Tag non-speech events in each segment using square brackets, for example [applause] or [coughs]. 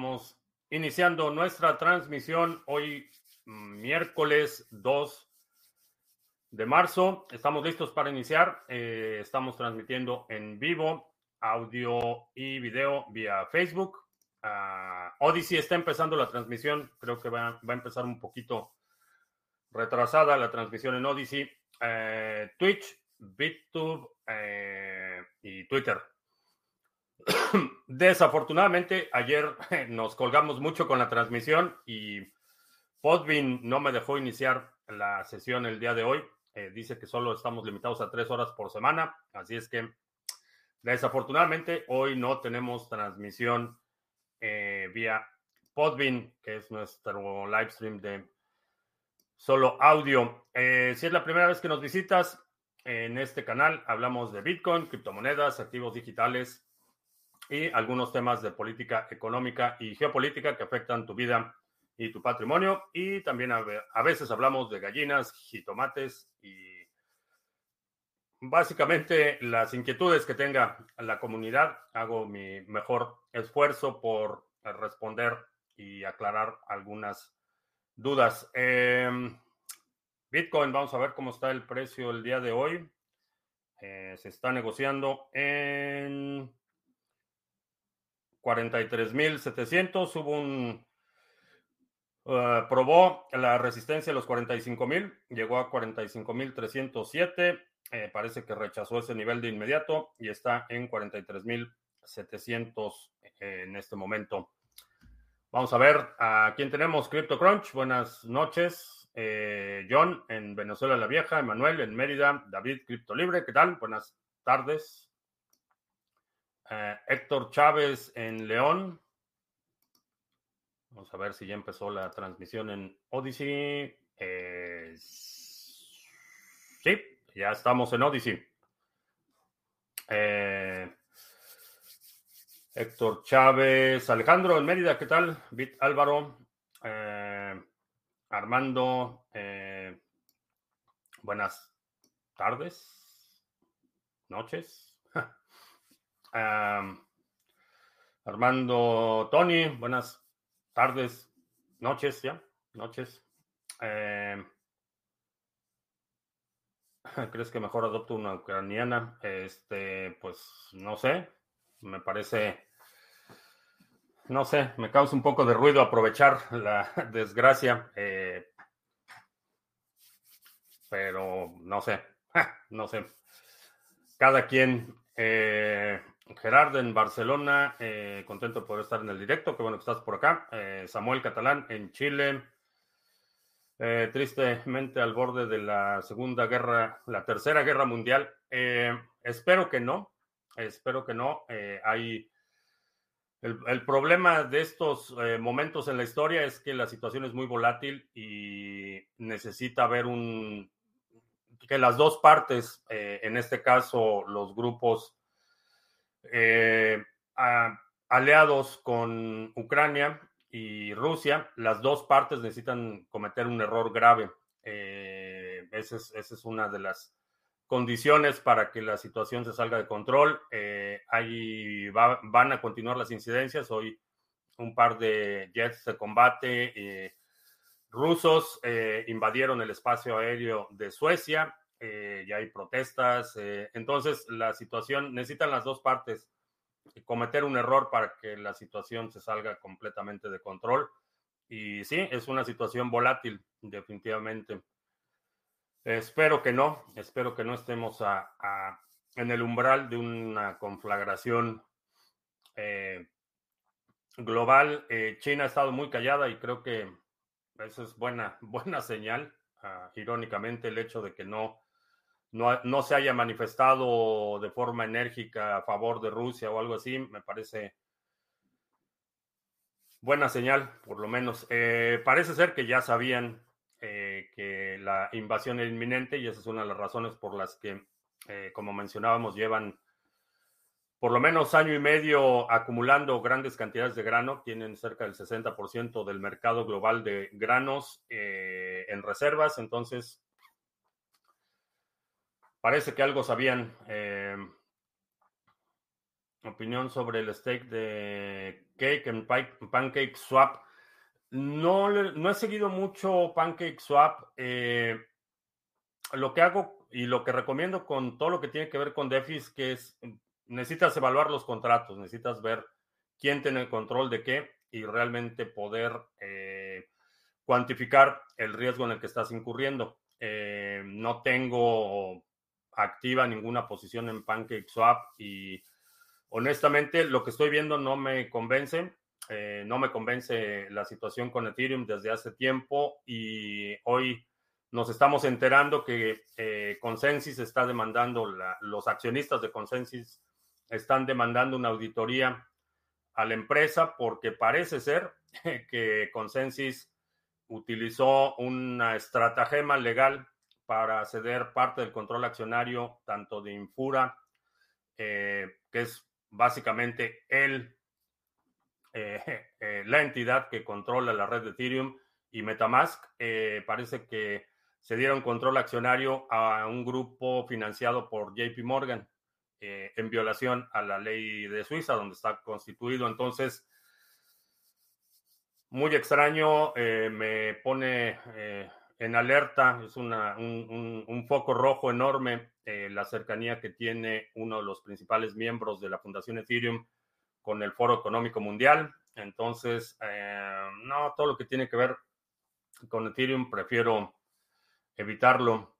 Estamos iniciando nuestra transmisión hoy miércoles 2 de marzo. Estamos listos para iniciar. Eh, estamos transmitiendo en vivo audio y video vía Facebook. Uh, Odyssey está empezando la transmisión. Creo que va, va, a empezar un poquito retrasada la transmisión en Odyssey. Eh, Twitch, BitTube eh, y Twitter. [coughs] Desafortunadamente, ayer [laughs] nos colgamos mucho con la transmisión y Podbean no me dejó iniciar la sesión el día de hoy. Eh, dice que solo estamos limitados a tres horas por semana. Así es que, desafortunadamente, hoy no tenemos transmisión eh, vía Podbean, que es nuestro live stream de solo audio. Eh, si es la primera vez que nos visitas en este canal, hablamos de Bitcoin, criptomonedas, activos digitales y algunos temas de política económica y geopolítica que afectan tu vida y tu patrimonio. Y también a, veces hablamos de gallinas, jitomates y básicamente las inquietudes que tenga la comunidad. Hago mi mejor esfuerzo por responder y aclarar algunas dudas. Em, Bitcoin, vamos a ver cómo está el precio el día de hoy. Eh, se está negociando en 43.700. Hubo un. Uh, probó la resistencia a los 45.000. Llegó a 45.307. Eh, parece que rechazó ese nivel de inmediato y está en 43.700 eh, en este momento. Vamos a ver a quién tenemos. CryptoCrunch, buenas noches. Eh, John en Venezuela la Vieja, Emanuel en Mérida, David Cripto Libre, ¿qué tal? Buenas tardes. Eh, Héctor Chávez en León. Vamos a ver si ya empezó la transmisión en Odyssey. Eh, sí, ya estamos en Odyssey. Eh, Héctor Chávez, Alejandro en Mérida, ¿qué tal? Bit Álvaro, Armando, buenas tardes, noches. Armando Tony, buenas tardes, noches, ya, noches. Em, [laughs] ¿Crees que mejor adopto una ucraniana? Este, pues no sé, me parece, no sé, me causa un poco de ruido aprovechar la [laughs] desgracia, eh, pero no sé, [laughs] no sé. Cada quien eh, Gerardo en Barcelona, eh, contento por estar en el directo, qué bueno que estás por acá. Eh, Samuel Catalán en Chile, eh, tristemente al borde de la Segunda Guerra, la Tercera Guerra Mundial. espero que no, espero que no. hay el, el, problema de estos momentos en la historia es que la situación es muy volátil y necesita haber un que las dos partes, en este caso los grupos eh, aliados con Ucrania y Rusia, las dos partes necesitan cometer un error grave. Eh, esa, es, una de las condiciones para que la situación se salga de control. Eh, ahí van a continuar las incidencias. Hoy un par de jets de combate rusos invadieron el espacio aéreo de Suecia eh, ya hay protestas. Eh, entonces, la situación, necesitan las dos partes cometer un error para que la situación se salga completamente de control. Y sí, es una situación volátil, definitivamente. Espero que no, espero que no estemos en el umbral de una conflagración eh, global. China ha estado muy callada y creo que eso es buena, [laughs] buena señal. Ah, irónicamente, el hecho de que no no, se haya manifestado de forma enérgica a favor de Rusia o algo así, me parece buena señal, por lo menos. Eh, parece ser que ya sabían eh, que la invasión era inminente y esa es una de las razones por las que, eh, como mencionábamos, llevan por lo menos año y medio acumulando grandes cantidades de grano, tienen cerca del 60% del mercado global de granos en reservas, entonces Parece que algo sabían. Eh, opinión sobre el stake de Cake en Pancake Swap. No, no he seguido mucho Pancake Swap. Eh, lo que hago y lo que recomiendo con todo lo que tiene que ver con DeFi es que es, necesitas evaluar los contratos, necesitas ver quién tiene el control de qué y realmente poder eh, cuantificar el riesgo en el que estás incurriendo. No tengo activa ninguna posición en PancakeSwap y honestamente lo que estoy viendo no me convence. Eh, no me convence la situación con Ethereum desde hace tiempo y hoy nos estamos enterando que eh, Consensus está demandando, los accionistas de Consensus están demandando una auditoría a la empresa porque parece ser [laughs] que Consensus utilizó una estratagema legal para ceder parte del control accionario tanto de Infura, eh, que es básicamente el, eh, [laughs] eh, la entidad que controla la red de Ethereum, y Metamask, parece que se dieron control accionario a un grupo financiado por JP Morgan en violación a la ley de Suiza, donde está constituido. Entonces, muy extraño, me pone en alerta, es una, un, foco rojo enorme eh, la cercanía que tiene uno de los principales miembros de la Fundación Ethereum con el Foro Económico Mundial. Entonces, eh, no, todo lo que tiene que ver con Ethereum prefiero evitarlo.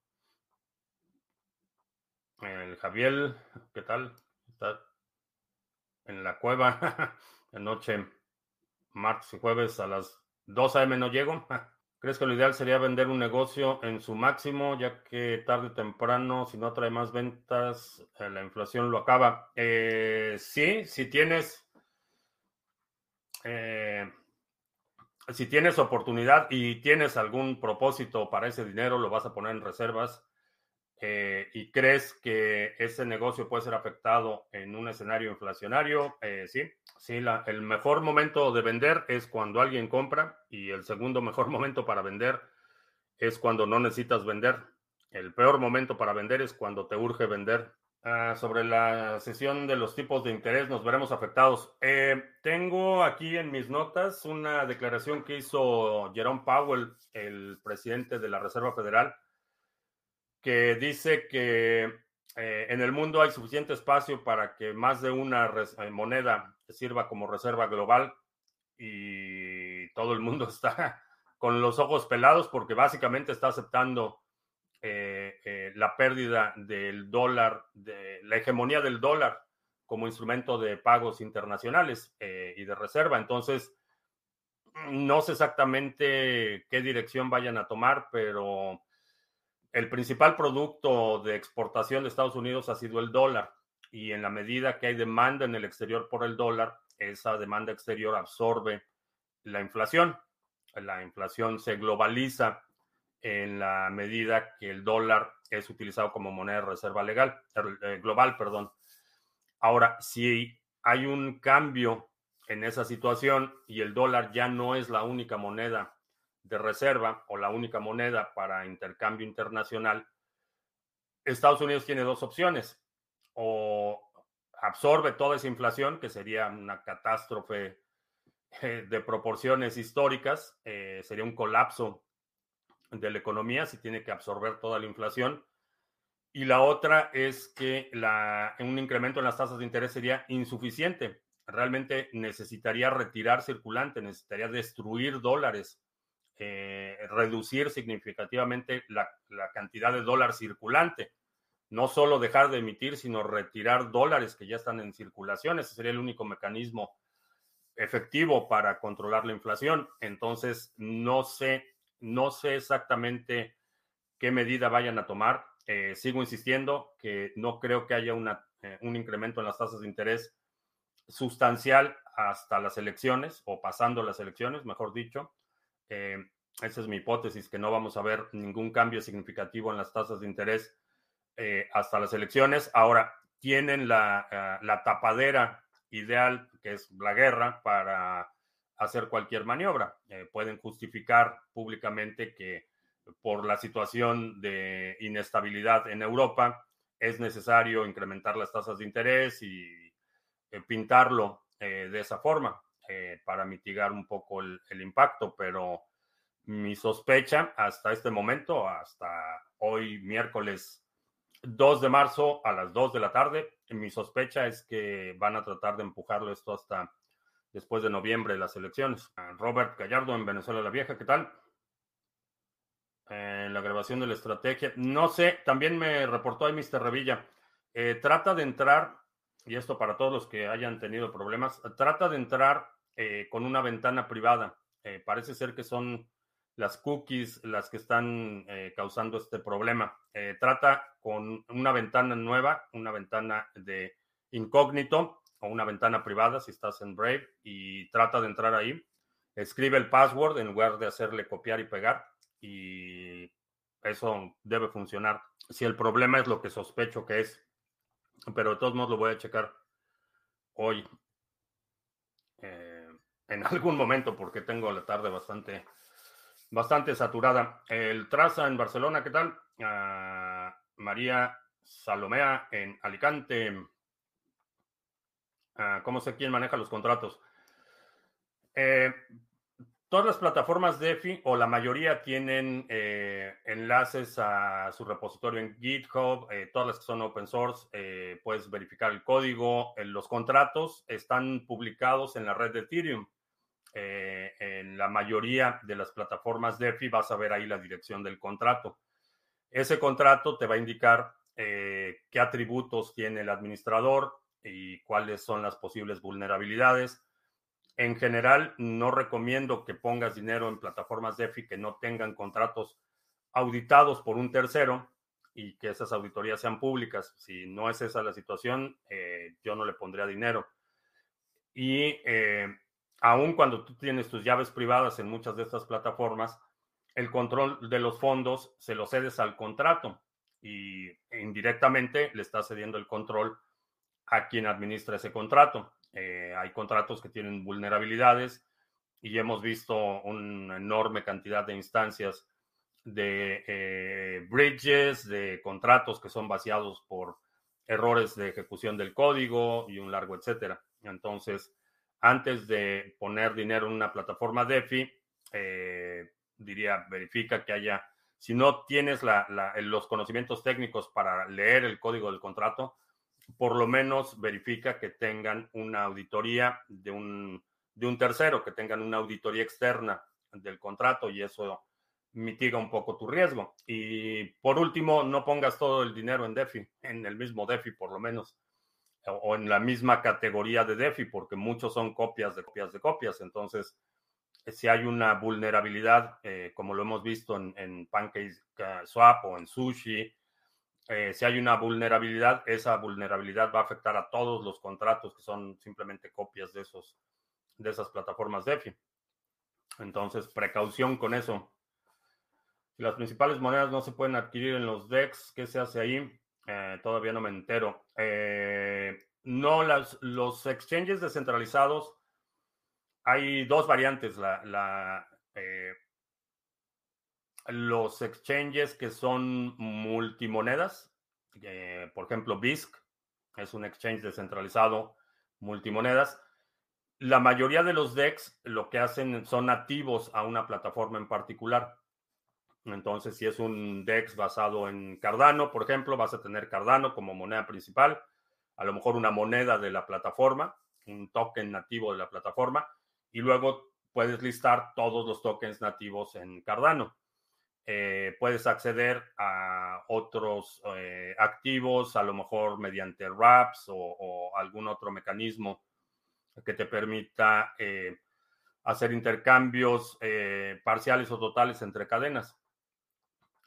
El Javier, ¿qué tal? Está en la cueva. [laughs] Anoche, martes y jueves a las 2 a.m. no llego. ¿Crees que lo ideal sería vender un negocio en su máximo, ya que tarde o temprano, si no trae más ventas, eh, la inflación lo acaba? Eh, sí, si tienes, eh, si tienes oportunidad y tienes algún propósito para ese dinero, lo vas a poner en reservas y crees que ese negocio puede ser afectado en un escenario inflacionario, sí, Sí, el mejor momento de vender es cuando alguien compra y el segundo mejor [laughs] momento para vender es cuando no necesitas vender. El peor momento para vender es cuando te urge vender. Ah, sobre la sesión de los tipos de interés nos veremos afectados. Eh, tengo aquí en mis notas una declaración que hizo Jerome Powell, el presidente de la Reserva Federal, que dice que eh, en el mundo hay suficiente espacio para que más de una eh, moneda sirva como reserva global y todo el mundo [laughs] está con los ojos pelados porque básicamente está aceptando eh, la pérdida del dólar, la hegemonía del dólar como instrumento de pagos internacionales y de reserva. Entonces, no sé exactamente qué dirección vayan a tomar, pero el principal producto de exportación de Estados Unidos ha sido el dólar y en la medida que hay demanda en el exterior por el dólar, esa demanda exterior absorbe la inflación. La inflación se globaliza en la medida que el dólar es utilizado como moneda de reserva legal, eh, global, perdón. Ahora, si hay un cambio en esa situación y el dólar ya no es la única moneda de reserva o la única moneda para intercambio internacional, Estados Unidos tiene dos opciones. O absorbe toda esa inflación, que sería una catástrofe eh, de proporciones históricas, eh, sería un colapso de la economía si tiene que absorber toda la inflación. Y la otra es que la, un incremento en las tasas de interés sería insuficiente. Realmente necesitaría retirar circulante, necesitaría destruir dólares eh, reducir significativamente la, cantidad de dólar circulante. No solo dejar de emitir, sino retirar dólares que ya están en circulación. Ese sería el único mecanismo efectivo para controlar la inflación. Entonces, no sé, no sé exactamente qué medida vayan a tomar. Eh, sigo insistiendo que no creo que haya una, eh, un incremento en las tasas de interés sustancial hasta las elecciones o pasando las elecciones, mejor dicho. Eh, esa es mi hipótesis, que no vamos a ver ningún cambio significativo en las tasas de interés eh, hasta las elecciones. Ahora, tienen la, eh, la, tapadera ideal, que es la guerra, para hacer cualquier maniobra. pueden justificar públicamente que por la situación de inestabilidad en Europa es necesario incrementar las tasas de interés y pintarlo de esa forma para mitigar un poco el, impacto, pero mi sospecha hasta este momento, hasta hoy miércoles 2 de marzo a las 2 de la tarde, mi sospecha es que van a tratar de empujarlo esto hasta después de noviembre las elecciones. Robert Gallardo en Venezuela la Vieja, ¿qué tal? En la grabación de la estrategia, no sé, también me reportó ahí Mr. Revilla, eh, trata de entrar, y esto para todos los que hayan tenido problemas, trata de entrar eh, con una ventana privada. Eh, parece ser que son las cookies las que están eh, causando este problema. Trata con una ventana nueva, una ventana de incógnito o una ventana privada si estás en Brave y trata de entrar ahí. Escribe el password en lugar de hacerle copiar y pegar y eso debe funcionar. Si el problema es lo que sospecho que es, pero de todos modos lo voy a checar hoy en algún momento porque tengo la tarde bastante bastante saturada. El Traza en Barcelona, ¿qué tal? Ah, María Salomea en Alicante. Ah, ¿Cómo sé quién maneja los contratos? Eh, todas las plataformas DeFi o la mayoría tienen eh, enlaces a su repositorio en GitHub, eh, todas las que son open source, puedes verificar el código. los contratos están publicados en la red de Ethereum. Eh, en la mayoría de las plataformas DeFi vas a ver ahí la dirección del contrato. Ese contrato te va a indicar eh, qué atributos tiene el administrador y cuáles son las posibles vulnerabilidades. En general, no recomiendo que pongas dinero en plataformas DeFi que no tengan contratos auditados por un tercero y que esas auditorías sean públicas. Si no es esa la situación, eh, yo no le pondría dinero. Y aun cuando tú tienes tus llaves privadas en muchas de estas plataformas, el control de los fondos se lo cedes al contrato y indirectamente le estás cediendo el control a quien administra ese contrato. Eh, hay contratos que tienen vulnerabilidades y hemos visto una enorme cantidad de instancias de eh, bridges, de contratos que son vaciados por errores de ejecución del código y un largo etcétera. Entonces, antes de poner dinero en una plataforma DeFi, eh, diría, verifica que haya, si no tienes los conocimientos técnicos para leer el código del contrato, por lo menos verifica que tengan una auditoría de un, de un tercero, que tengan una auditoría externa del contrato y eso mitiga un poco tu riesgo. Y por último, no pongas todo el dinero en DeFi, en el mismo DeFi por lo menos o en la misma categoría de DeFi, porque muchos son copias de copias de copias. Entonces, si hay una vulnerabilidad, eh, como lo hemos visto en, en Swap o en Sushi, eh, si hay una vulnerabilidad, esa vulnerabilidad va a afectar a todos los contratos que son simplemente copias de, esos, de esas plataformas DeFi. Entonces, precaución con eso. Las principales monedas no se pueden adquirir en los DEX, ¿qué se hace ahí? Eh, todavía no me entero. Eh, no, las, los exchanges descentralizados, hay dos variantes. La, eh, los exchanges que son multimonedas, por ejemplo, BISC es un exchange descentralizado multimonedas. La mayoría de los DEX lo que hacen son nativos a una plataforma en particular. Entonces, si es un DEX basado en Cardano, por ejemplo, vas a tener Cardano como moneda principal, a lo mejor una moneda de la plataforma, un token nativo de la plataforma, y luego puedes listar todos los tokens nativos en Cardano. Eh, puedes acceder a otros eh, activos, a lo mejor mediante wraps o, algún otro mecanismo que te permita eh, hacer intercambios parciales o totales entre cadenas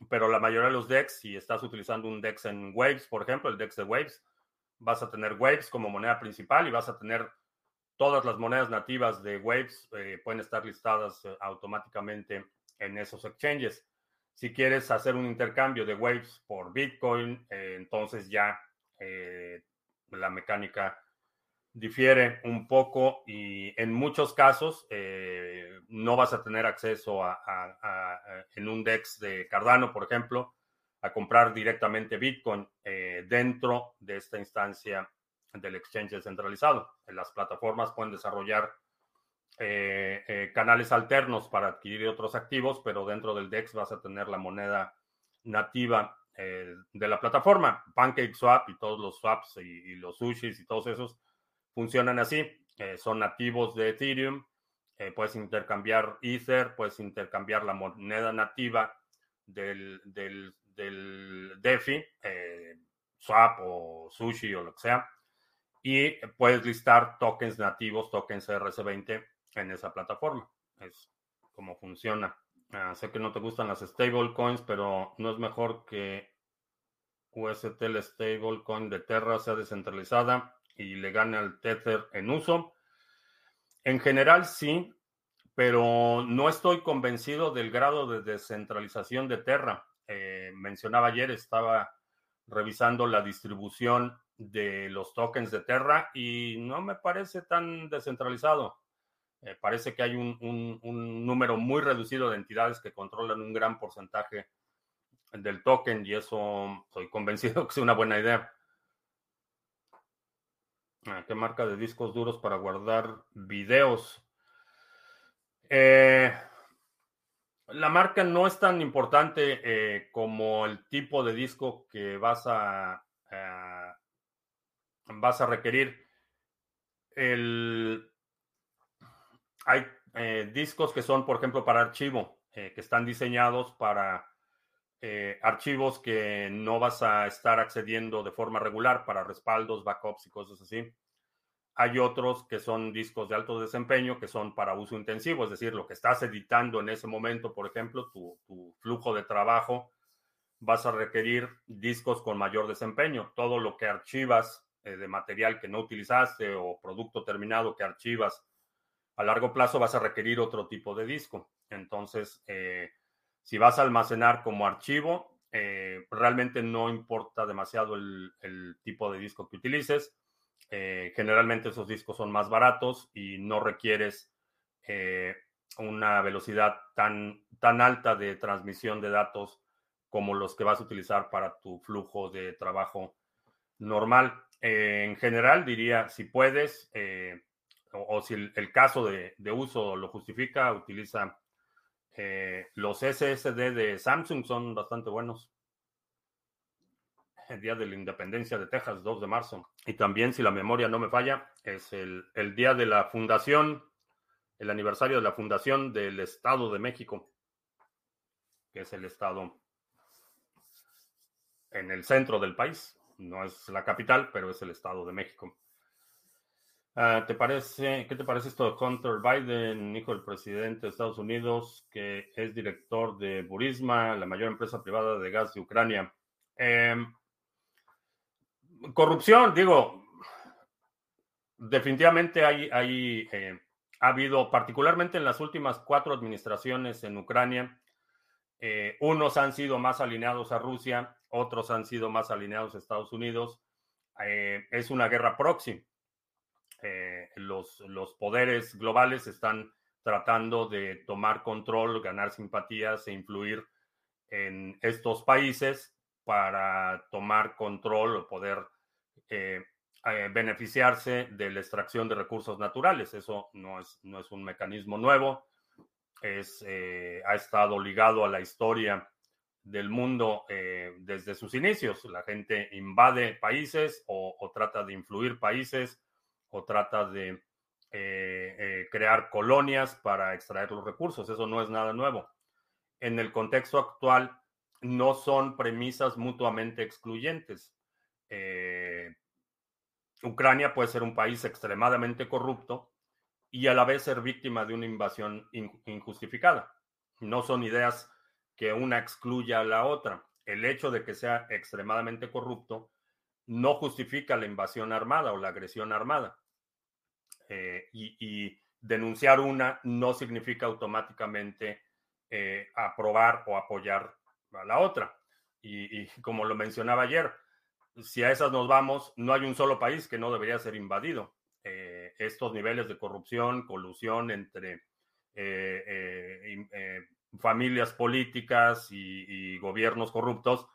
pero la mayoría de los DEX, si estás utilizando un DEX en Waves, por ejemplo, el DEX de Waves, vas a tener Waves como moneda principal y vas a tener todas las monedas nativas de Waves, eh, pueden estar listadas eh, automáticamente en esos exchanges. Si quieres hacer un intercambio de Waves por Bitcoin, eh, entonces ya la mecánica difiere un poco y en muchos casos eh, no vas a tener acceso a, en un DEX de Cardano, por ejemplo, a comprar directamente Bitcoin eh, dentro de esta instancia del exchange descentralizado. Las plataformas pueden desarrollar eh, eh, canales alternos para adquirir otros activos, pero dentro del DEX vas a tener la moneda nativa eh, de la plataforma. PancakeSwap y todos los swaps y, los sushis y todos esos funcionan así. son nativos de Ethereum. puedes intercambiar Ether, puedes intercambiar la moneda nativa del, DeFi, Swap o Sushi o lo que sea. Y puedes listar tokens nativos, tokens RC20 en esa plataforma. Es como funciona. Ah, sé que no te gustan las stablecoins, pero no es mejor que UST, el stablecoin de Terra, sea descentralizada y le gane al Tether en uso. En general sí, pero no estoy convencido del grado de descentralización de Terra. Eh, mencionaba ayer, estaba revisando la distribución de los tokens de Terra y no me parece tan descentralizado. Eh, parece que hay un, número muy reducido de entidades que controlan un gran porcentaje del token y eso estoy convencido [laughs] que es una buena idea. Ah, ¿Qué marca de discos duros para guardar videos? Eh, la marca no es tan importante eh, como el tipo de disco que vas a, vas a requerir. Hay eh, discos que son, por ejemplo, para archivo, que están diseñados para eh, archivos que no vas a estar accediendo de forma regular para respaldos, backups y cosas así. Hay otros que son discos de alto desempeño que son para uso intensivo, es decir, lo que estás editando en ese momento, por ejemplo, tu, flujo de trabajo, vas a requerir discos con mayor desempeño. Todo lo que archivas de material que no utilizaste o producto terminado que archivas a largo plazo vas a requerir otro tipo de disco. Entonces, eh, si vas a almacenar como archivo, eh, realmente no importa demasiado el, tipo de disco que utilices. Eh, generalmente esos discos son más baratos y no requieres una velocidad tan, tan alta de transmisión de datos como los que vas a utilizar para tu flujo de trabajo normal. en general, diría, si puedes, o, si el, caso de, uso lo justifica, utiliza eh, los SSD de Samsung, son bastante buenos. El día de la independencia de Texas, 2 de marzo. Y también, si la memoria no me falla, es el, el día de la fundación, el aniversario de la fundación del Estado de México, que es el estado en el centro del país. No es la capital, pero es el Estado de México. Ah, ¿Te parece, ¿Qué te parece esto de Hunter Biden, hijo del presidente de Estados Unidos, que es director de Burisma, la mayor empresa privada de gas de Ucrania? Em, corrupción, digo, definitivamente hay, eh, ha habido, particularmente en las últimas cuatro administraciones en Ucrania, eh, unos han sido más alineados a Rusia, otros han sido más alineados a Estados Unidos. Eh, es una guerra proxy eh, los, los poderes globales están tratando de tomar control, ganar simpatías e influir en estos países para tomar control o poder eh, eh, beneficiarse de la extracción de recursos naturales. Eso no es, no es un mecanismo nuevo, es, ha estado ligado a la historia del mundo desde sus inicios. La gente invade países o, o trata de influir países o trata de eh, eh, crear colonias para extraer los recursos. Eso no es nada nuevo. En el contexto actual, no son premisas mutuamente excluyentes. Eh, Ucrania puede ser un país extremadamente corrupto y a la vez ser víctima de una invasión injustificada. No son ideas que una excluya a la otra. El hecho de que sea extremadamente corrupto no justifica la invasión armada o la agresión armada. Eh, y, denunciar una no significa automáticamente eh, aprobar o apoyar a la otra. Y, como lo mencionaba ayer, si a esas nos vamos, no hay un solo país que no debería ser invadido. Eh, estos niveles de corrupción, colusión entre familias políticas y, gobiernos corruptos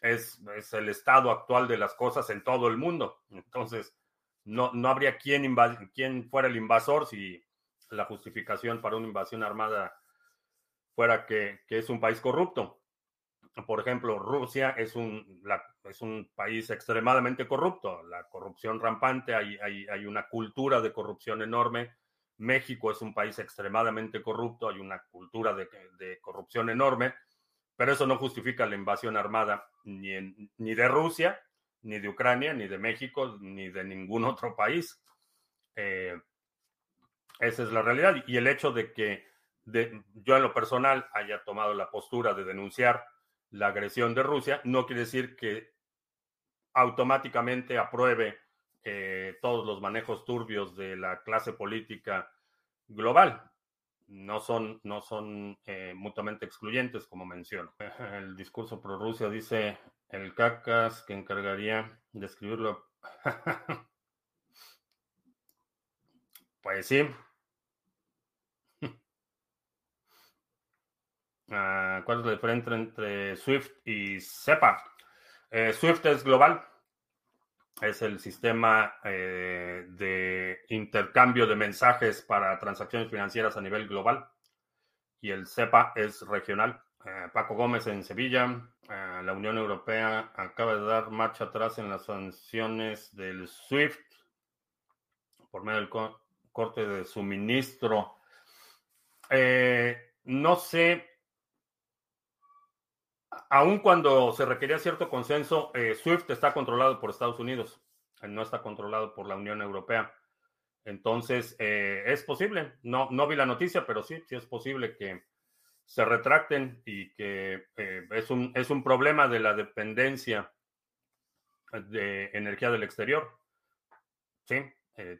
es, es, el estado actual de las cosas en todo el mundo. Entonces, no, no habría quien, quien fuera el invasor si la justificación para una invasión armada fuera que, es un país corrupto. Por ejemplo, Rusia es un, es un país extremadamente corrupto, la corrupción rampante, hay, hay, una cultura de corrupción enorme. México es un país extremadamente corrupto, hay una cultura de, de corrupción enorme, pero eso no justifica la invasión armada ni, ni de Rusia, ni de Ucrania, ni de México, ni de ningún otro país. Eh, esa es la realidad. Y el hecho de que yo en lo personal haya tomado la postura de denunciar la agresión de Rusia, no quiere decir que automáticamente apruebe eh, todos los manejos turbios de la clase política global. No son, no son eh, mutuamente excluyentes, como menciono. [laughs] El discurso pro Rusia dice el cacas que encargaría de escribirlo. [laughs] pues sí, [laughs] Ah, ¿Cuál es la diferencia entre Swift y SEPA? Eh, Swift es global, es el sistema eh, de intercambio de mensajes para transacciones financieras a nivel global y el SEPA es regional. Eh, Paco Gómez en Sevilla, la Unión Europea acaba de dar marcha atrás en las sanciones del SWIFT por medio del corte de suministro. no sé aun cuando se requería cierto consenso, eh, SWIFT está controlado por Estados Unidos, eh, no está controlado por la Unión Europea. Entonces, eh, es posible, no, no vi la noticia, pero sí, sí es posible que se retracten y que es, un, es un problema de la dependencia de energía del exterior. Sí,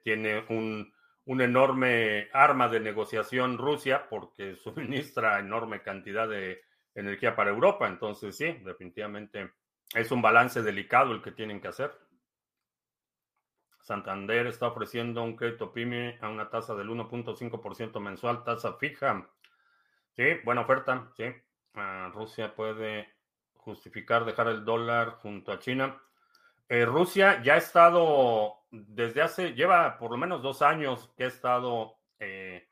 tiene un, un enorme arma de negociación Rusia porque [laughs] suministra enorme cantidad de energía para Europa. Entonces, sí, definitivamente es un balance delicado el que tienen que hacer. Santander está ofreciendo un crédito PYME a una tasa del 1.5% mensual, tasa fija. Sí, buena oferta, sí. Ah, Rusia puede justificar dejar el dólar junto a China. Eh, Rusia ya ha estado, desde hace, lleva por lo menos dos años que ha estado eh,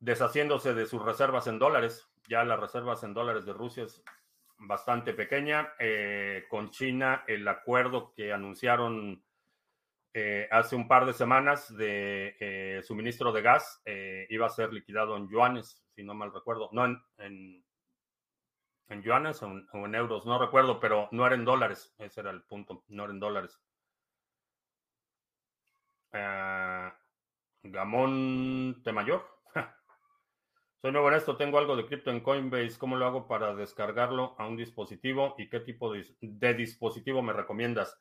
deshaciéndose de sus reservas en dólares ya las reservas en dólares de Rusia es bastante pequeña. Eh, con China, el acuerdo que anunciaron eh, hace un par de semanas de eh, suministro de gas iba a ser liquidado en yuanes, si no mal recuerdo. No en, en, yuanes o en, euros, no recuerdo, pero no era en dólares. Ese era el punto, no era en dólares. Gamón de Mayor. Soy nuevo en esto, tengo algo de cripto en Coinbase. ¿Cómo lo hago para descargarlo a un dispositivo y qué tipo de, dispositivo me recomiendas?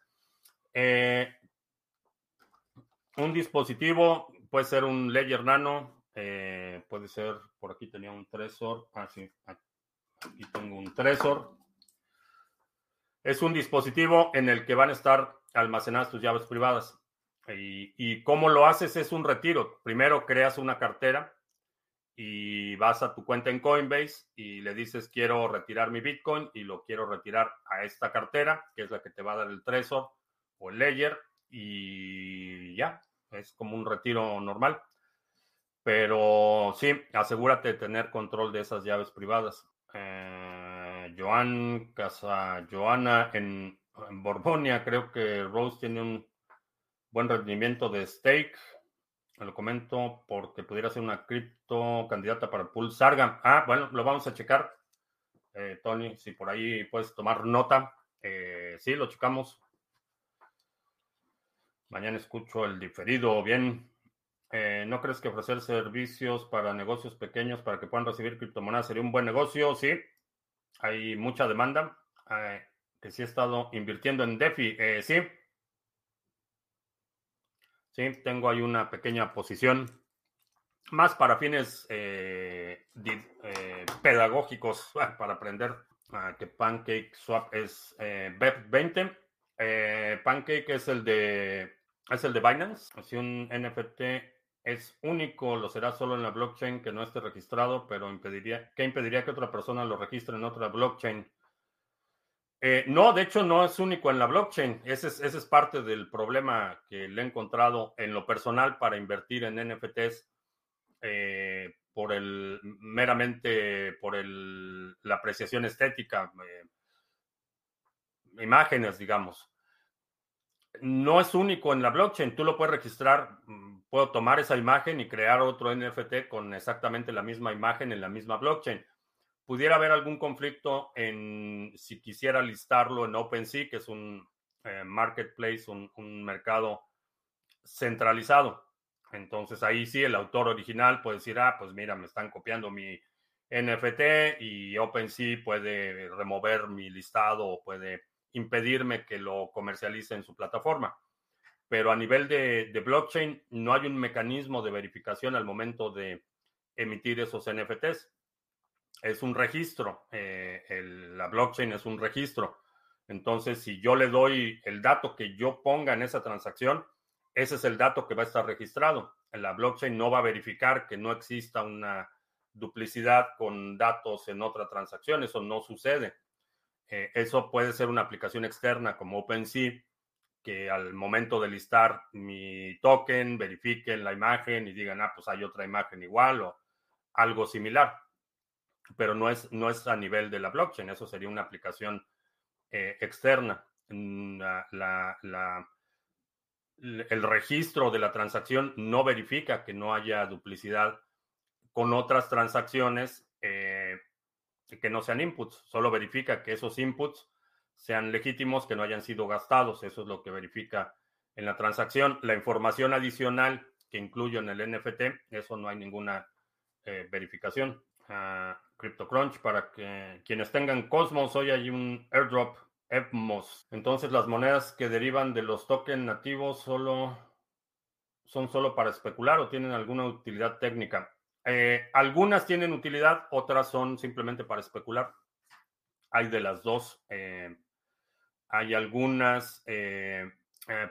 Eh, un dispositivo puede ser un Ledger Nano, eh, puede ser, por aquí tenía un Trezor. Ah, sí, aquí tengo un Trezor. Es un dispositivo en el que van a estar almacenadas tus llaves privadas. Y, y cómo lo haces es un retiro. Primero creas una cartera y vas a tu cuenta en Coinbase y le dices quiero retirar mi Bitcoin y lo quiero retirar a esta cartera, que es la que te va a dar el Trezor o el Ledger y ya, es como un retiro normal. Pero sí, asegúrate de tener control de esas llaves privadas. Eh, Joan Casa Joana en, en creo que Rose tiene un buen rendimiento de stake. Lo comento porque pudiera ser una cripto candidata para el pool Sargam. Ah, bueno, lo vamos a checar. Eh, Tony, si por ahí puedes tomar nota. Eh, sí, lo checamos. Mañana escucho el diferido. Bien. Eh, ¿No crees que ofrecer servicios para negocios pequeños para que puedan recibir criptomonedas sería un buen negocio? Sí. Hay mucha demanda. que sí he estado invirtiendo en DeFi. sí. Sí, tengo ahí una pequeña posición más para fines eh, eh, pedagógicos [laughs] para aprender que Pancake Swap es eh, BEP20. Pancake es el de es el de Binance. Si un NFT es único, lo será solo en la blockchain que no esté registrado, pero impediría, ¿qué impediría que otra persona lo registre en otra blockchain? Eh, no, de hecho no es único en la blockchain. Ese es, parte del problema que le he encontrado en lo personal para invertir en NFTs eh, por el meramente por el, la apreciación estética, eh, imágenes, digamos. No es único en la blockchain. Tú lo puedes registrar. Mm, puedo tomar esa imagen y crear otro NFT con exactamente la misma imagen en la misma blockchain pudiera haber algún conflicto en si quisiera listarlo en OpenSea, que es un eh, marketplace, un, mercado centralizado. Entonces ahí sí el autor original puede decir, ah, pues mira, me están copiando mi NFT y OpenSea puede remover mi listado o puede impedirme que lo comercialice en su plataforma. Pero a nivel de blockchain no hay un mecanismo de verificación al momento de emitir esos NFTs es un registro, eh, la blockchain es un registro. Entonces, si yo le doy el dato que yo ponga en esa transacción, ese es el dato que va a estar registrado. La blockchain no va a verificar que no exista una duplicidad con datos en otra transacción. Eso no sucede. Eh, eso puede ser una aplicación externa como OpenSea, que al momento de listar mi token, verifiquen la imagen y digan, ah, pues hay otra imagen igual o algo similar pero no es, no es a nivel de la blockchain, eso sería una aplicación eh, externa. Mm, el registro de la transacción no verifica que no haya duplicidad con otras transacciones eh, que no sean inputs, solo verifica que esos inputs sean legítimos, que no hayan sido gastados, eso es lo que verifica en la transacción. La información adicional que incluyo en el NFT, eso no hay ninguna eh, verificación. CryptoCrunch para que quienes tengan Cosmos, hoy hay un airdrop EPMOS. Entonces las monedas que derivan de los tokens nativos solo son solo para especular o tienen alguna utilidad técnica. Eh, algunas tienen utilidad, otras son simplemente para especular. Hay de las dos. Eh, hay algunas, eh,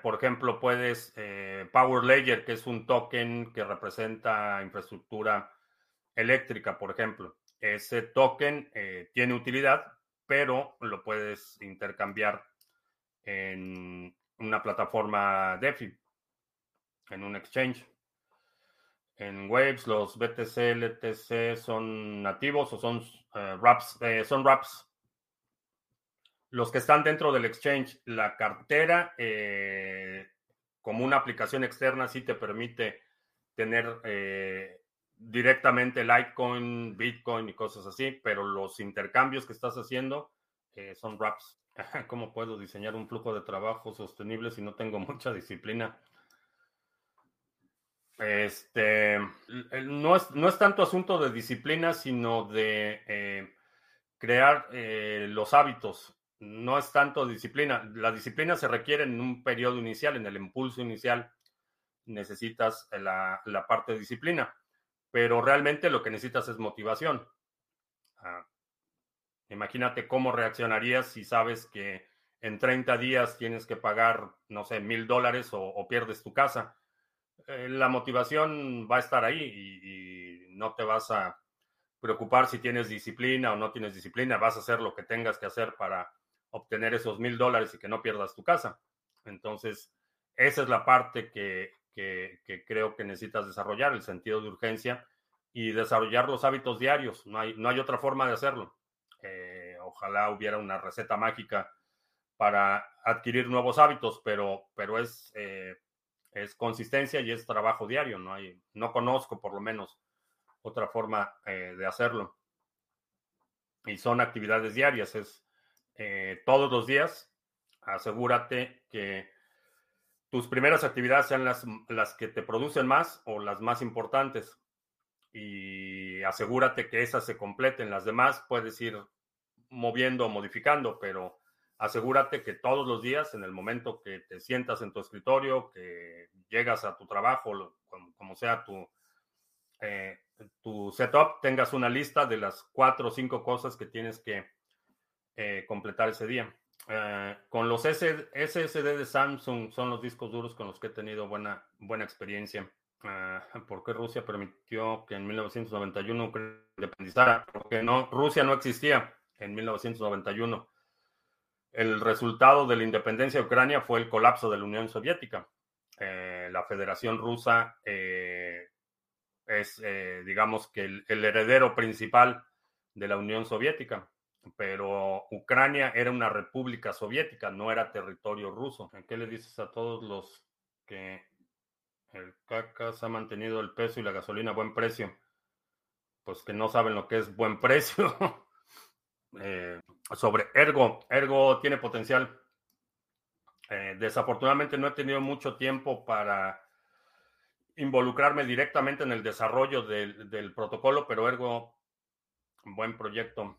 por ejemplo, puedes, Power Ledger, que es un token que representa infraestructura eléctrica, por ejemplo ese token eh, tiene utilidad, pero lo puedes intercambiar en una plataforma DeFi, en un exchange. En Waves, los BTC, LTC son nativos o son uh, wraps, eh, son wraps. Los que están dentro del exchange, la cartera, como una aplicación externa, sí te permite tener directamente Litecoin, Bitcoin y cosas así, pero los intercambios que estás haciendo eh, son wraps. [laughs] ¿Cómo puedo diseñar un flujo de trabajo sostenible si no tengo [laughs] mucha disciplina? Este, no es, no es tanto asunto de disciplina, sino de eh, crear eh, los hábitos. No es tanto disciplina. La disciplina se requiere en un periodo inicial, en el impulso inicial. Necesitas la, la parte de disciplina pero realmente lo que necesitas es motivación. Ah, imagínate cómo reaccionarías si sabes que en 30 días tienes que pagar, no sé, mil dólares o, pierdes tu casa. Eh, la motivación va a estar ahí y, y, no te vas a preocupar si tienes disciplina o no tienes disciplina. Vas a hacer lo que tengas que hacer para obtener esos mil dólares y que no pierdas tu casa. Entonces, esa es la parte que, que, creo que necesitas desarrollar, el sentido de urgencia y desarrollar los hábitos diarios. No hay, no hay otra forma de hacerlo. Eh, ojalá hubiera una receta mágica para adquirir nuevos hábitos, pero, pero es, eh, es consistencia y es trabajo diario. No, hay, no conozco por lo menos otra forma eh, de hacerlo. Y son actividades diarias, es todos los días, asegúrate que tus primeras actividades sean las, que te producen más o las más importantes. Y asegúrate que esas se completen. Las demás puedes ir moviendo o modificando, pero asegúrate que todos los días, en el momento que te sientas en tu escritorio, que llegas a tu trabajo, como, sea tu, eh, tu setup, tengas una lista de las cuatro o cinco cosas que tienes que eh, completar ese día. Eh, con los SSD de Samsung son los discos duros con los que he tenido buena, buena experiencia. Uh, ¿Por qué Rusia permitió que en 1991 independizara? Porque no, Rusia no existía en 1991. El resultado de la independencia de Ucrania fue el colapso de la Unión Soviética. Eh, la Federación Rusa es, digamos que, el, heredero principal de la Unión Soviética, pero Ucrania era una república soviética, no era territorio ruso. ¿Qué le dices a todos los que el cacas ha mantenido el peso y la gasolina a buen precio? Pues que no saben lo que es buen [laughs] precio. sobre Ergo, Ergo tiene potencial. desafortunadamente no he tenido mucho tiempo para involucrarme directamente en el desarrollo del, protocolo, pero ergo, buen proyecto.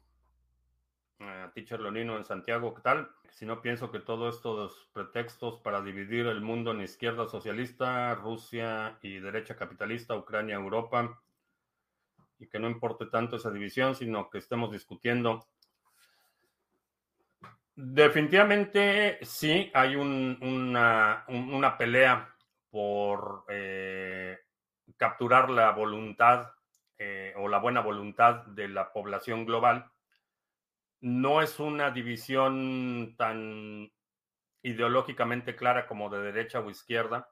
Teacher Leonino en Santiago, ¿qué tal? Si no pienso que todo estos pretextos para dividir el mundo en izquierda socialista, Rusia y derecha capitalista, Ucrania, Europa, y que no importe tanto esa división, sino que estemos discutiendo. Definitivamente sí, hay una, una pelea por eh, capturar la voluntad eh, o la buena voluntad de la población global. No es una división tan ideológicamente clara como de derecha o izquierda,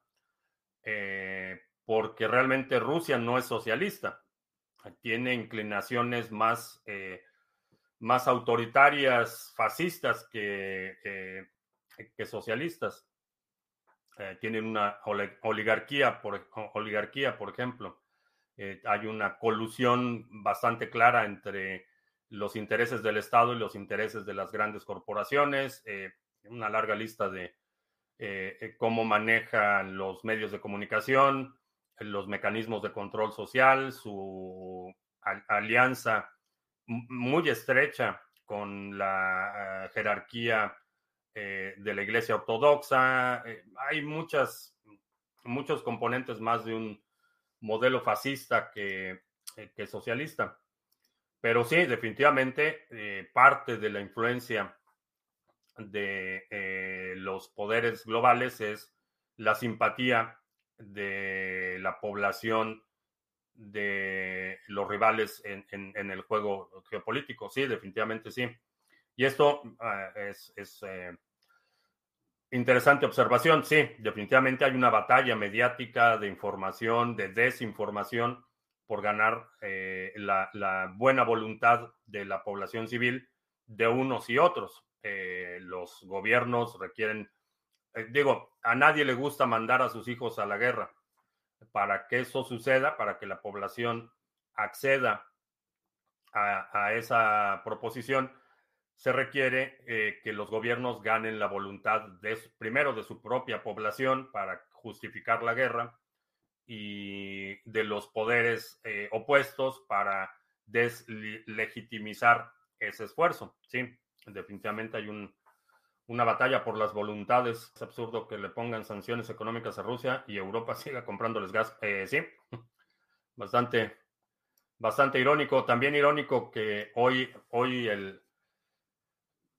eh, porque realmente Rusia no es socialista, tiene inclinaciones más, más autoritarias, fascistas que, que socialistas. Eh, tienen una oligarquía, por, oligarquía, por ejemplo. Eh, hay una colusión bastante clara entre los intereses del Estado y los intereses de las grandes corporaciones. Eh, una larga lista de cómo manejan los medios de comunicación, los mecanismos de control social, su alianza muy estrecha con la jerarquía eh, de la Iglesia Ortodoxa. Eh, hay muchas, muchos componentes más de un modelo fascista que, eh, que socialista. Pero sí, definitivamente parte de la influencia de los poderes globales es la simpatía de la población de los rivales en, el juego geopolítico. Sí, definitivamente sí. Y esto ah, es, eh, interesante observación. Sí, definitivamente hay una batalla mediática de información, de desinformación, por ganar eh, la, buena voluntad de la población civil de unos y otros. Eh, los gobiernos requieren, digo, a nadie le gusta mandar a sus hijos a la guerra. Para que eso suceda, para que la población acceda a esa proposición, se requiere eh, que los gobiernos ganen la voluntad de, primero de su propia población para justificar la guerra y de los poderes eh, opuestos para deslegitimizar ese esfuerzo. Sí, definitivamente hay un, una batalla por las voluntades. Es absurdo que le pongan sanciones económicas a Rusia y Europa [laughs] siga comprándoles gas. Eh, sí, [laughs] bastante, bastante irónico. También irónico que hoy, hoy el,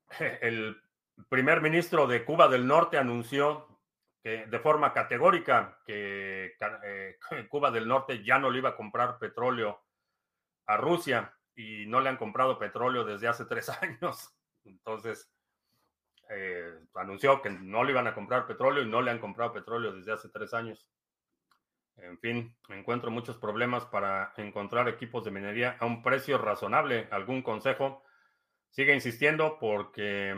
[laughs] el primer ministro de Cuba del Norte anunció que de forma categórica que eh, [laughs] Cuba del Norte ya no le iba a comprar petróleo a Rusia y no le han comprado petróleo desde hace tres [laughs] años. Entonces, eh, anunció que no le iban a comprar petróleo y no le han comprado petróleo desde hace tres años. En fin, encuentro muchos problemas para encontrar equipos de minería a un precio razonable. ¿Algún consejo? sigue insistiendo porque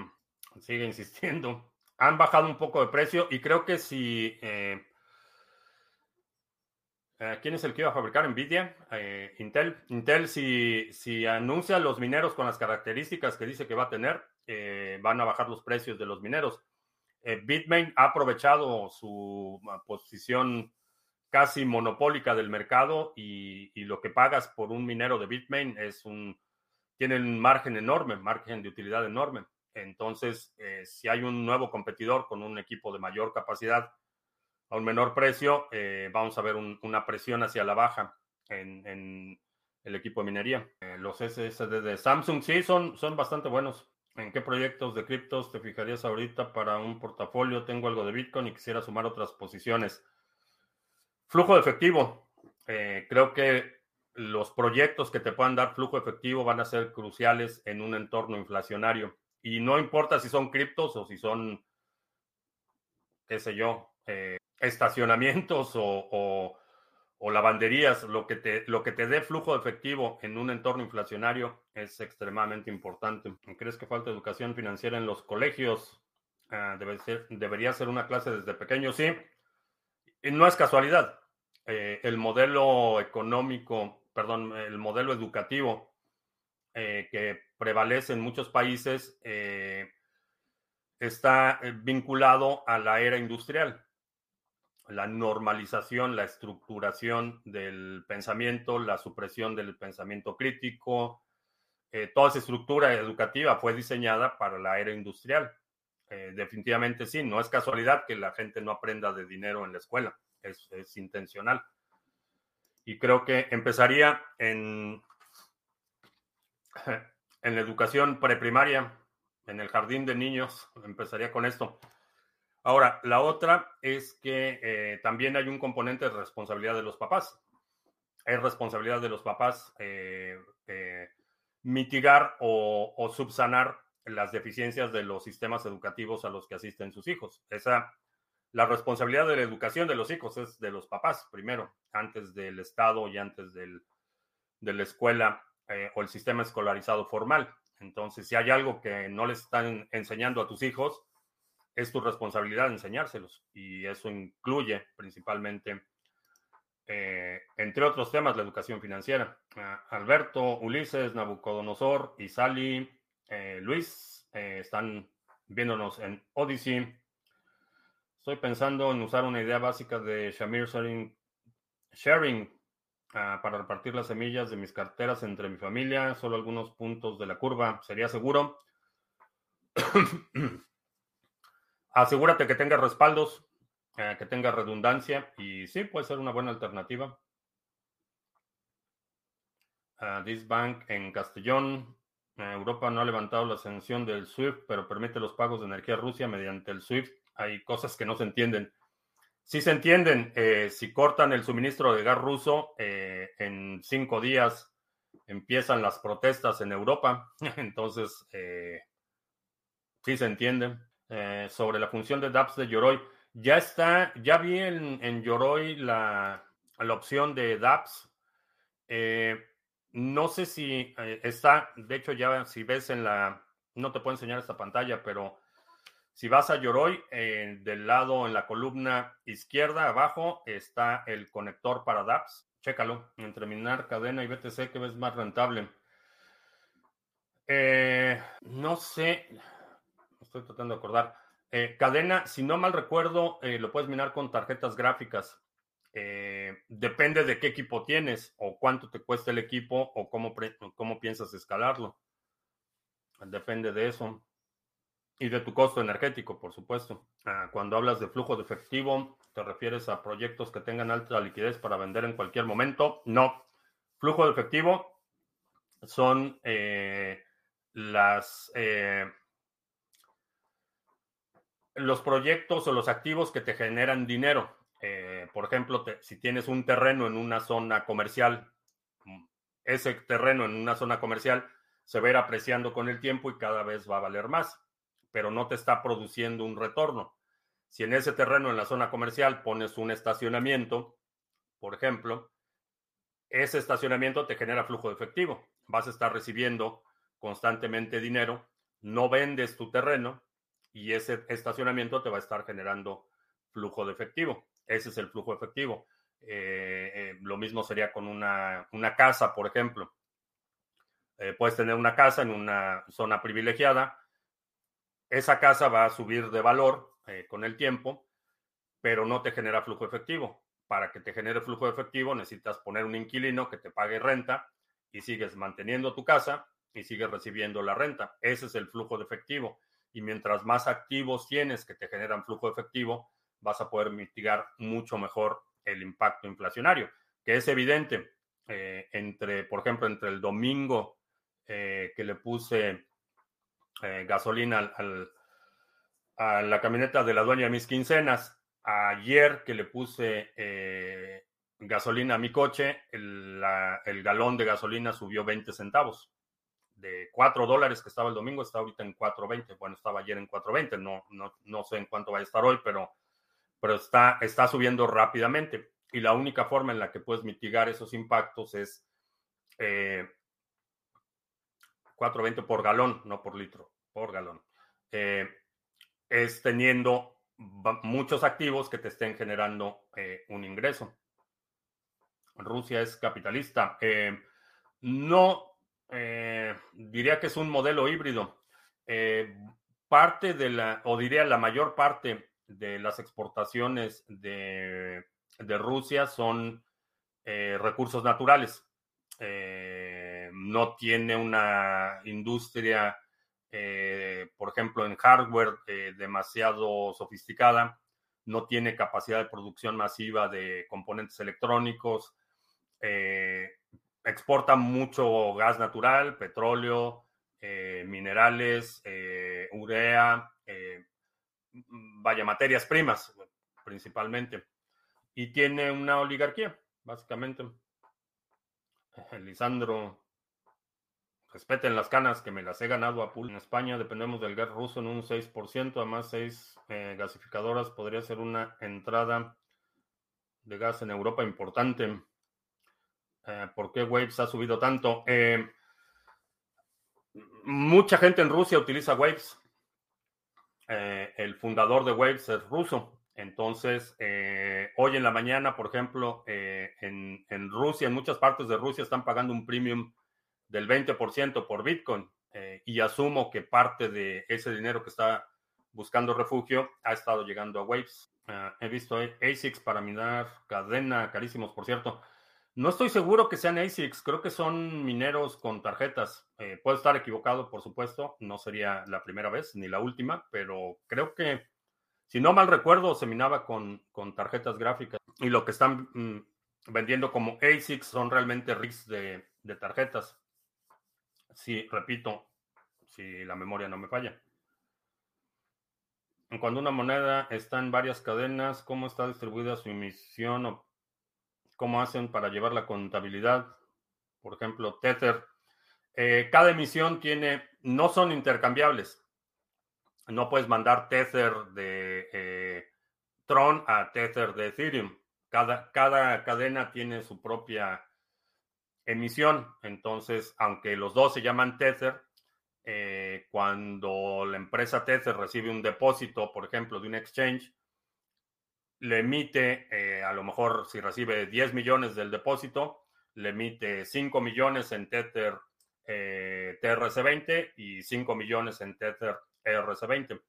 sigue insistiendo. Han bajado un poco de precio y creo que si... Eh, eh, ¿Quién es el que iba a fabricar Nvidia? Eh, Intel. Intel, si, si anuncia los mineros con las características que dice que va a tener, van a bajar los precios de los mineros. Bitmain ha aprovechado su posición casi monopólica del mercado y, y, lo que pagas por un minero de Bitmain es un tienen un margen enorme, margen de utilidad enorme. Entonces, eh, si hay un nuevo competidor con un equipo de mayor capacidad a un menor precio, eh, vamos a ver una presión hacia la baja en, el equipo de minería. Eh, los SSD de Samsung sí son, son bastante buenos. ¿En qué proyectos de criptos te fijarías ahorita para un portafolio? Tengo algo de Bitcoin y quisiera sumar otras posiciones. Flujo de efectivo. creo que los proyectos que te puedan dar flujo efectivo van a ser cruciales en un entorno inflacionario Y no importa si son criptos o si son, qué sé yo, eh, estacionamientos o, lavanderías, lo que, te, lo que te dé flujo de efectivo en un entorno inflacionario es extremadamente importante. ¿Crees que falta educación financiera en los colegios? Ah, debe ser, debería ser una clase desde pequeño, sí. Y no es casualidad. Eh, el modelo económico, perdón, el modelo educativo eh, que prevalece en muchos países eh, está vinculado a la era industrial. La normalización, la estructuración del pensamiento, la supresión del pensamiento crítico, toda esa estructura educativa fue diseñada para la era industrial. definitivamente sí, no es casualidad que la gente no aprenda de dinero en la escuela es, intencional. Y creo que empezaría en, [laughs] en la educación preprimaria, en el jardín de niños, empezaría con esto. Ahora, la otra es que eh, también hay un componente de responsabilidad de los papás. Es responsabilidad de los papás eh, eh, mitigar o, o, subsanar las deficiencias de los sistemas educativos a los que asisten sus hijos. Esa la responsabilidad de la educación de los hijos es de los papás primero, antes del Estado y antes del, de la escuela eh, o el sistema escolarizado formal. Entonces, si hay algo que no les están enseñando a tus hijos, es tu responsabilidad enseñárselos. Y eso incluye principalmente, eh, entre otros temas, la educación financiera. Ah, Alberto, Ulises, Nabucodonosor, Isali, eh, Luis están viéndonos en Odyssey. Estoy pensando en usar una idea básica de Shamir sharing ah, para repartir las semillas de mis carteras entre mi familia, solo algunos puntos de la curva. ¿Sería seguro? [clears throat] Asegúrate que tenga respaldos, eh, que tenga redundancia y sí, puede ser una buena alternativa. Uh, This Bank en Castellón. Eh, Europa no ha levantado la sanción del SWIFT, pero permite los pagos de energía a Rusia mediante el SWIFT hay cosas que no se entienden. Si se entienden, eh, si cortan el suministro de gas ruso, eh, en cinco días empiezan las protestas en Europa. [laughs] Entonces, eh, sí se entiende. sobre la función de DApps de Yoroi, ya está, ya vi en, en Yoroi la, la, opción de DApps. no sé si está, de hecho, ya si ves en la, no te puedo enseñar esta pantalla, pero si vas a Yoroi, eh, del lado en la columna izquierda, abajo, está el conector para DApps. Chécalo. Entre minar, cadena y BTC, ¿qué ves más rentable? Eh, no sé. Estoy tratando de acordar. Eh, cadena, si no mal recuerdo, lo puedes minar con tarjetas gráficas. depende de qué equipo tienes o cuánto te cuesta el equipo o cómo, cómo piensas escalarlo. Depende de eso. Y de tu costo energético, por supuesto. Ah, cuando hablas de flujo de efectivo, ¿te refieres a proyectos que tengan alta liquidez para vender en cualquier momento? No. Flujo de efectivo son eh, las, eh, los proyectos o los activos que te generan dinero. Eh, por ejemplo, si tienes un terreno en una zona comercial, ese terreno en una zona comercial se va a ir apreciando con el tiempo y cada vez va a valer más pero no te está produciendo un retorno. Si en ese terreno, en la zona comercial, pones un estacionamiento, por ejemplo, ese estacionamiento te genera flujo de efectivo. Vas a estar recibiendo constantemente dinero, no vendes tu terreno y ese estacionamiento te va a estar generando flujo de efectivo. Ese es el flujo efectivo. Eh, eh, lo mismo sería con una, casa, por ejemplo. Eh, puedes tener una casa en una zona privilegiada, esa casa va a subir de valor eh, con el tiempo, pero no te genera flujo efectivo. Para que te genere flujo efectivo necesitas poner un inquilino que te pague renta y sigues manteniendo tu casa y sigues recibiendo la renta. Ese es el flujo de efectivo. Y mientras más activos tienes que te generan flujo efectivo, vas a poder mitigar mucho mejor el impacto inflacionario, que es evidente eh, entre, por ejemplo, entre el domingo eh, que le puse eh, gasolina a la camioneta de la dueña de mis quincenas. Ayer que le puse eh, gasolina a mi coche, el, galón de gasolina subió 20 centavos. de 4 dólares que estaba el domingo, está ahorita en 4.20. Bueno, estaba ayer en 4.20, no, no, no sé en cuánto va a estar hoy, pero, pero está, está subiendo rápidamente. Y la única forma en la que puedes mitigar esos impactos es eh, 4.20 por galón, no por litro, por galón. Eh, es teniendo muchos activos que te estén generando eh, un ingreso. Rusia es capitalista. Eh, no, diría que es un modelo híbrido. Parte de la, o diría la mayor parte de las exportaciones de, de Rusia son recursos naturales. No tiene una industria, por ejemplo, en hardware demasiado sofisticada. No tiene capacidad de producción masiva de componentes electrónicos exporta mucho gas natural, petróleo, eh, minerales, eh, urea, eh, vaya, materias primas principalmente. Y tiene una oligarquía, básicamente. [laughs] Lisandro, respeten las canas que me las he ganado a pool. En España dependemos del gas ruso en un 6%, además seis gasificadoras podría ser una entrada de gas en Europa importante. Eh, ¿Por qué Waves ha subido tanto? Eh, mucha gente en Rusia utiliza Waves. Eh, el fundador de Waves es ruso. Entonces, hoy en la mañana, por ejemplo, en, Rusia, en muchas partes de Rusia están pagando un premium del 20% por Bitcoin. y asumo que parte de ese dinero que está buscando refugio ha estado llegando a Waves. he visto ASICs para minar cadena, carísimos, por cierto. No estoy seguro que sean ASICs, creo que son mineros con tarjetas. Eh, puedo estar equivocado, por supuesto, no sería la primera vez ni la última, pero creo que, si no mal recuerdo, se minaba con, con tarjetas gráficas. Y lo que están mm, vendiendo como ASICs son realmente rigs de, de tarjetas. Sí, repito, si la memoria no me falla. Cuando una moneda está en varias cadenas, ¿cómo está distribuida su emisión o cómo hacen para llevar la contabilidad. Por ejemplo, Tether. Eh, cada emisión tiene, no son intercambiables. No puedes mandar Tether de eh, Tron a Tether de Ethereum. Cada, cada cadena tiene su propia emisión. Entonces, aunque los dos se llaman Tether, eh, cuando la empresa Tether recibe un depósito, por ejemplo, de un exchange, le emite, eh, a lo mejor si recibe 10 millones del depósito, le emite 5 millones en Tether eh, TRC20 y 5 millones en Tether ERC20.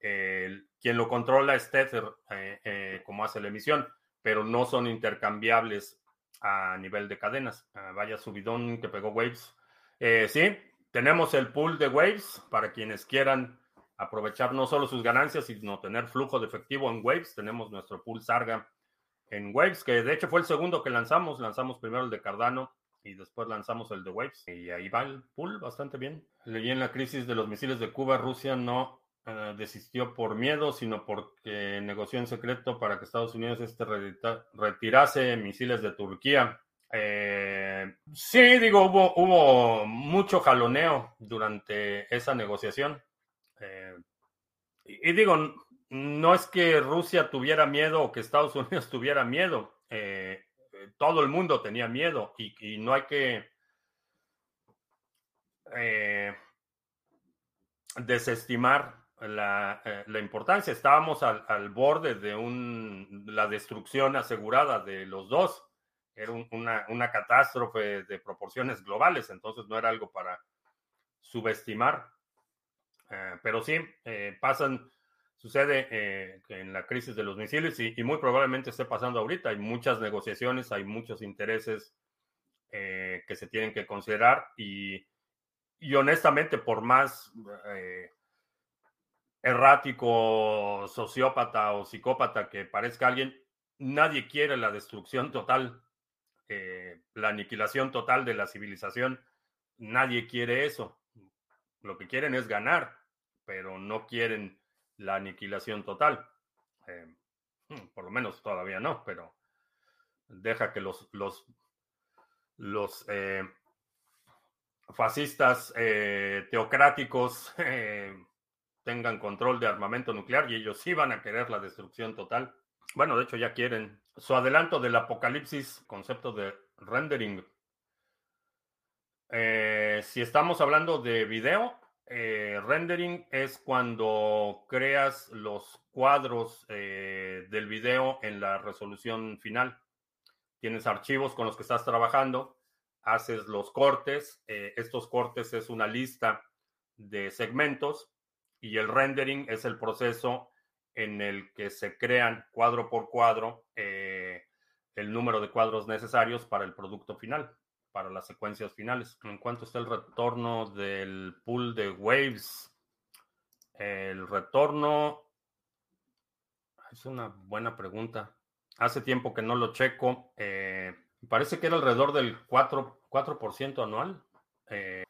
quien lo controla es Tether, eh, como hace la emisión, pero no son intercambiables a nivel de cadenas. Ah, vaya subidón que pegó Waves. sí, tenemos el pool de Waves para quienes quieran aprovechar no solo sus ganancias, sino tener flujo de efectivo en Waves. Tenemos nuestro pool Sarga en Waves, que de hecho fue el segundo que lanzamos. Lanzamos primero el de Cardano y después lanzamos el de Waves. Y ahí va el pool bastante bien. Leí en la crisis de los misiles de Cuba, Rusia no eh, desistió por miedo, sino porque negoció en secreto para que Estados Unidos este retirase misiles de Turquía. Eh, sí, digo, hubo, hubo mucho jaloneo durante esa negociación. Eh, y, digo, no es que Rusia tuviera miedo o que Estados [laughs] Unidos tuviera miedo. Todo el mundo tenía miedo y, no hay que desestimar la, importancia. Estábamos al, borde de un, la destrucción asegurada de los dos. Era una, una catástrofe de proporciones globales, entonces no era algo para subestimar. Eh, pero sí, eh, pasan, sucede eh, en la crisis de los misiles y, muy probablemente esté pasando ahorita. Hay muchas negociaciones, hay muchos intereses que se tienen que considerar y, y honestamente, por más errático, sociópata o psicópata que parezca alguien, nadie quiere la destrucción total, la aniquilación total de la civilización. Nadie quiere eso. Lo que quieren es ganar pero no quieren la aniquilación total. Eh, hmm, por lo menos todavía no, pero deja que los, los, los eh, fascistas teocráticos [laughs] tengan control de armamento nuclear y ellos sí van a querer la destrucción total. Bueno, de hecho ya quieren. Su adelanto del apocalipsis, concepto de rendering. Eh, si estamos hablando de video, eh, rendering es cuando creas los cuadros eh, del video en la resolución final. Tienes archivos con los que estás trabajando, haces los cortes. estos cortes es una lista de segmentos y el rendering es el proceso en el que se crean cuadro por cuadro eh, el número de cuadros necesarios para el producto final, para las secuencias finales. En cuanto está el retorno del pool de waves, el retorno es una buena pregunta. Hace tiempo que no lo checo. Eh, parece que era alrededor del 4%, 4 anual. Eh,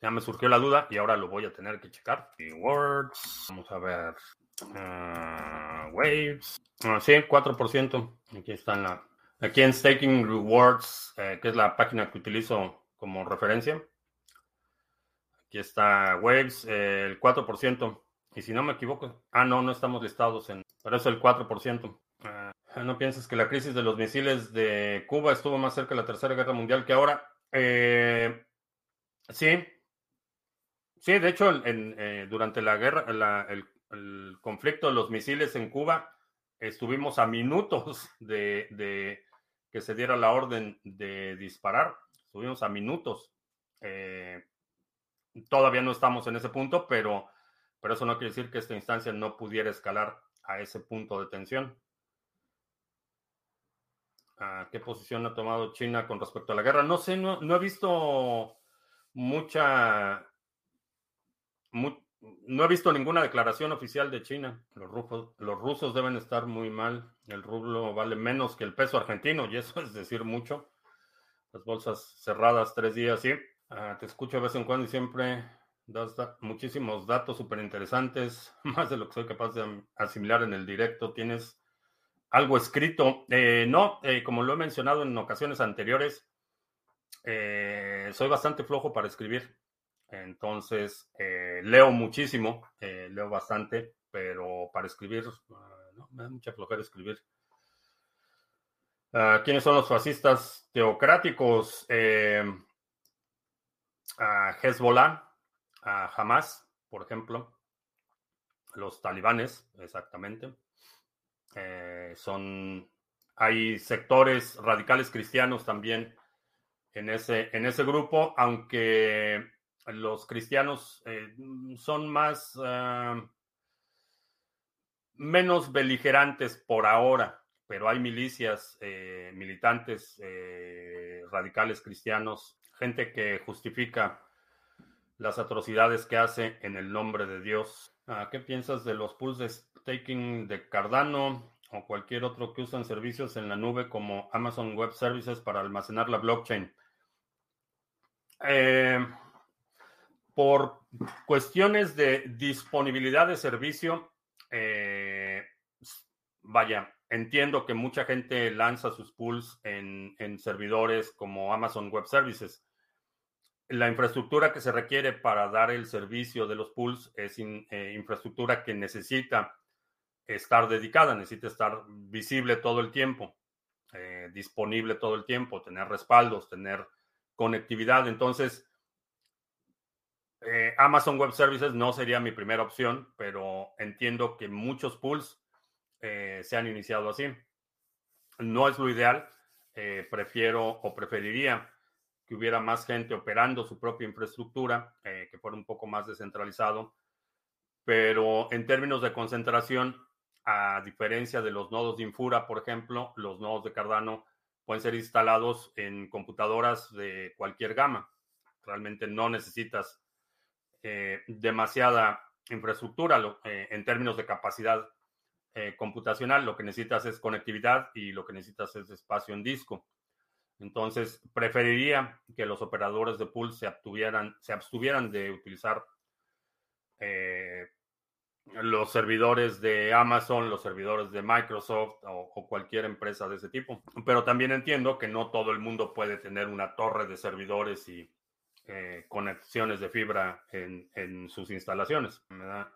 ya me surgió la duda y ahora lo voy a tener que checar. Keywords. Vamos a ver. Uh, waves. Ah, sí, 4%. Aquí está en la. Aquí en Staking Rewards, eh, que es la página que utilizo como referencia. Aquí está Waves, eh, el 4%. Y si no me equivoco, ah, no, no estamos listados en. Pero es el 4%. Ah, no pienses que la crisis de los misiles de Cuba estuvo más cerca de la Tercera Guerra Mundial que ahora. Eh, sí, Sí, de hecho, eh, durante la guerra, el, conflicto de los misiles en Cuba, estuvimos a minutos [laughs] de, que se diera la orden de disparar. Estuvimos a minutos. Eh, todavía no estamos en ese punto, pero, pero eso no quiere decir que esta instancia no pudiera escalar a ese punto de tensión. Ah, ¿Qué posición ha tomado China con respecto a la guerra? No sé, no he visto mucha no he visto ninguna declaración oficial de China. Los, rusos deben estar muy mal. El rublo vale menos que el peso argentino y eso [laughs] es decir mucho. Las bolsas cerradas tres días, sí. Ah, te escucho de vez en cuando y siempre das muchísimos datos súper interesantes, [laughs] más de lo que soy capaz de asimilar en el directo. ¿Tienes algo escrito? Eh, no, eh, como lo he mencionado en ocasiones anteriores, eh, soy bastante flojo para escribir. Entonces, eh, leo muchísimo, eh, leo bastante, pero para escribir, ah, no, me da mucha flojera escribir. Ah, ¿Quiénes son los fascistas teocráticos? Eh, a Hezbollah, a Hamas, por ejemplo, los talibanes, exactamente. son, hay sectores radicales cristianos también en ese, en ese grupo, aunque los cristianos eh, son más, ah, menos beligerantes por ahora, pero hay milicias, eh, militantes eh, radicales cristianos, gente que justifica las atrocidades que hace en el nombre de Dios. Ah, ¿Qué piensas de los pools de staking de Cardano o cualquier otro que usan servicios en la nube como Amazon Web Services para almacenar la blockchain? Eh, por cuestiones de disponibilidad de servicio, eh, vaya, entiendo que mucha gente lanza sus pools en, servidores como Amazon Web Services. La infraestructura que se requiere para dar el servicio de los pools es eh, infraestructura que necesita estar dedicada, necesita estar visible todo el tiempo, eh, disponible todo el tiempo, tener respaldos, tener conectividad. Entonces, eh, Amazon Web Services no sería mi primera opción, pero entiendo que muchos pools eh, se han iniciado así. No es lo ideal. Eh, prefiero o preferiría que hubiera más gente operando su propia infraestructura, que fuera un poco más descentralizado. Pero en términos de concentración, a diferencia de los nodos de Infura, por ejemplo, los nodos de Cardano pueden ser instalados en computadoras de cualquier gama. Realmente no necesitas eh, demasiada infraestructura eh, en términos de capacidad eh, computacional. Lo que necesitas es conectividad y lo que necesitas es espacio en disco. Entonces, preferiría que los operadores de pool se abstuvieran, se abstuvieran de utilizar los servidores de Amazon, los servidores de Microsoft o, cualquier empresa de ese tipo. Pero también entiendo que no todo el mundo puede tener una torre de servidores y eh, conexiones de fibra en, sus instalaciones. [laughs] Me da,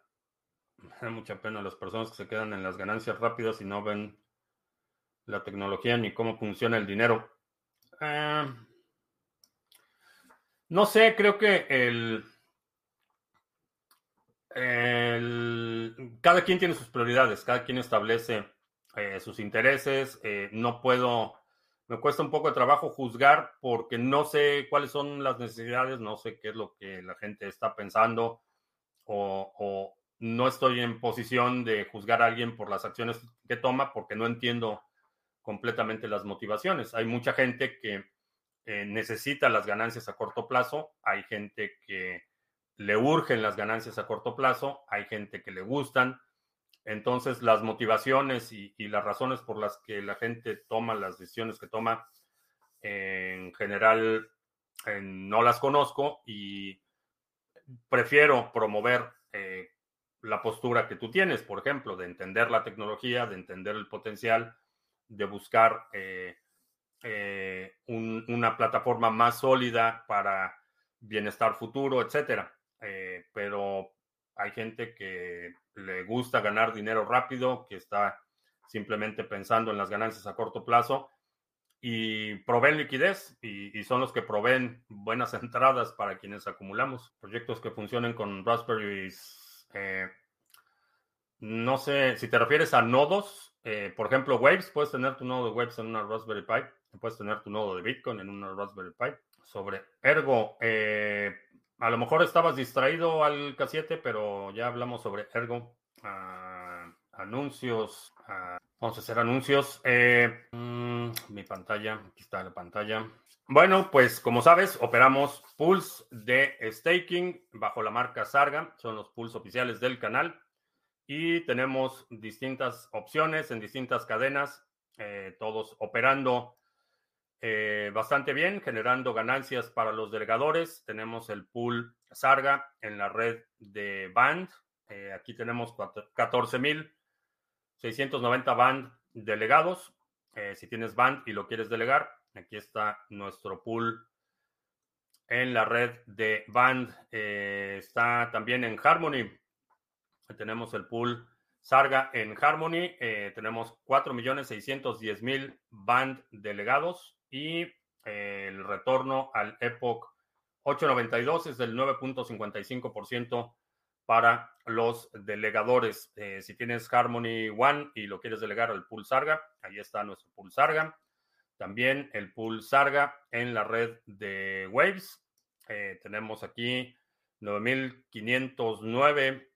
mucha pena las personas que se quedan en las ganancias rápidas y no ven la tecnología ni cómo funciona el dinero. Eh, no sé, creo que el, cada quien tiene sus prioridades, cada quien establece eh, sus intereses. no puedo me cuesta un poco de trabajo juzgar porque no sé cuáles son las necesidades, no sé qué es lo que la gente está pensando o, no estoy en posición de juzgar a alguien por las acciones que toma porque no entiendo completamente las motivaciones. Hay mucha gente que eh, necesita las ganancias a corto plazo, hay gente que le urgen las ganancias a corto plazo, hay gente que le gustan, entonces, las motivaciones y, las razones por las que la gente toma las decisiones que toma, en general, no las conozco y prefiero promover eh, la postura que tú tienes, por ejemplo, de entender la tecnología, de entender el potencial, de buscar eh, eh, una plataforma más sólida para bienestar futuro, etcétera. pero hay gente que le gusta ganar dinero rápido, que está simplemente pensando en las ganancias a corto plazo y proveen liquidez y, son los que proveen buenas [laughs] entradas para quienes acumulamos. Proyectos que funcionen con Raspberry. Eh, no sé, si te refieres a nodos, eh, por ejemplo, Waves, puedes tener tu nodo de Waves en una Raspberry Pi, puedes tener tu nodo de Bitcoin en una Raspberry Pi. Sobre Ergo, eh, a lo mejor estabas distraído al K7, pero ya hablamos sobre Ergo. Ah, anuncios. Ah, vamos a hacer anuncios. Eh, mm, mi pantalla. Aquí está la pantalla. Bueno, pues como sabes, operamos pools de staking bajo la marca Sarga. Son los pools oficiales del canal. Y tenemos distintas opciones en distintas cadenas, eh, todos operando eh, bastante bien, generando ganancias para los delegadores. Tenemos el pool Sarga en la red de Band. Eh, aquí tenemos 14.690 Band delegados. Eh, si tienes Band y lo quieres delegar, aquí está nuestro pool en la red de Band. está también en Harmony. Tenemos el pool Sarga en Harmony. tenemos 4.610.000 Band delegados y eh, el retorno al Epoch 892 es del 9.55% para los delegadores. Eh, si tienes Harmony One y lo quieres delegar al pool Sarga, ahí está nuestro pool Sarga. También el pool Sarga en la red de Waves. Eh, tenemos aquí 9.509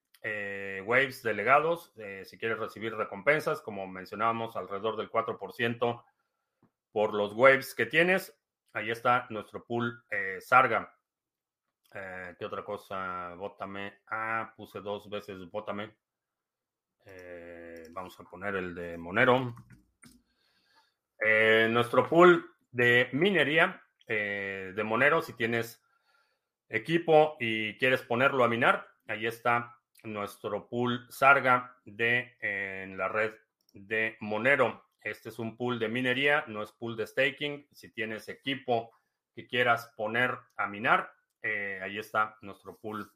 Waves delegados. si quieres recibir recompensas, como mencionábamos, alrededor del 4% por los waves que tienes. Ahí está nuestro pool eh, Sarga. Eh, ¿Qué otra cosa? Bótame. Ah, puse dos veces bótame. Eh, vamos a poner el de Monero. nuestro pool de minería de Monero, si tienes equipo y quieres ponerlo a minar, ahí está nuestro pool Sarga de en la red de Monero. Este es un pool de minería, no es pool de staking. Si tienes equipo que quieras poner a minar, eh, ahí está nuestro pool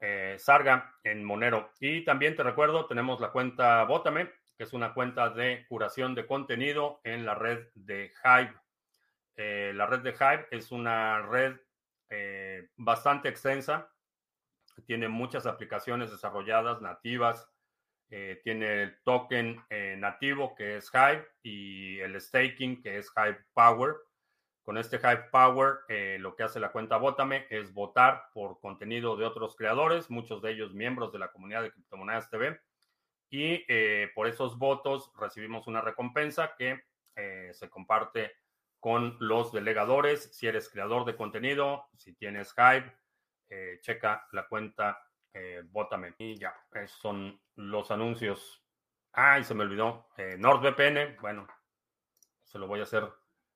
eh, Sarga en Monero. Y también te recuerdo, tenemos la cuenta Botame, que es una cuenta de curación de contenido en la red de Hive. Eh, la red de Hive es una red bastante extensa, tiene muchas aplicaciones desarrolladas nativas eh, tiene el token eh, nativo que es Hive y el staking que es Hive Power. Con este Hive Power, eh, lo que hace la cuenta Botame es votar por contenido de otros creadores, muchos de ellos miembros de la comunidad de Criptomonedas TV. Y por esos votos recibimos una recompensa que se comparte con los delegadores. Si eres creador de contenido, si tienes Hive, checa la cuenta eh, bótame. Y ya, esos son los anuncios. Ay, se me olvidó. Eh, NordVPN, bueno, se lo voy a hacer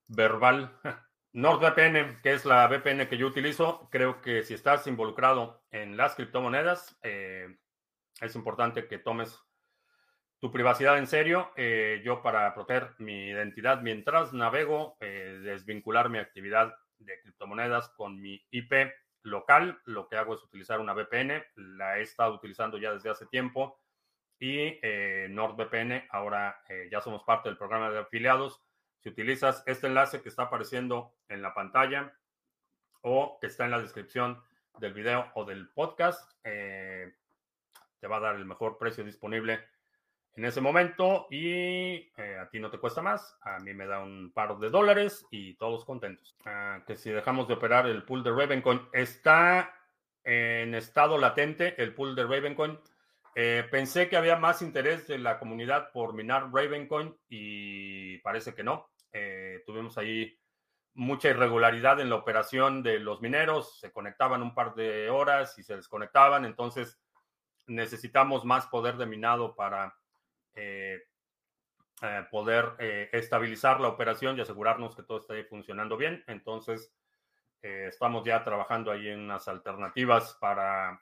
verbal. [laughs] NordVPN, que es la VPN que yo utilizo, creo que si estás involucrado en las criptomonedas, eh, es importante que tomes tu privacidad en serio. yo para proteger mi identidad mientras navego, desvincular mi actividad de criptomonedas con mi IP local. Lo que hago es utilizar una VPN. La he estado utilizando ya desde hace tiempo. Y eh, NordVPN, ahora eh, ya somos parte del programa de afiliados. Si utilizas este enlace que está apareciendo en la pantalla o que está en la descripción del video o del podcast, eh, te va a dar el mejor precio disponible en ese momento y eh, a ti no te cuesta más, a mí me da un par de dólares y todos contentos. Ah, que si dejamos de operar el pool de Ravencoin, está en estado latente el pool de Ravencoin. Eh, pensé que había más interés de la comunidad por minar Ravencoin y parece que no. Eh, tuvimos ahí mucha irregularidad en la operación de los mineros, se conectaban un par de horas y se desconectaban, entonces necesitamos más poder de minado para poder eh, estabilizar la operación y asegurarnos que todo esté funcionando bien. Entonces, estamos ya trabajando ahí en unas alternativas para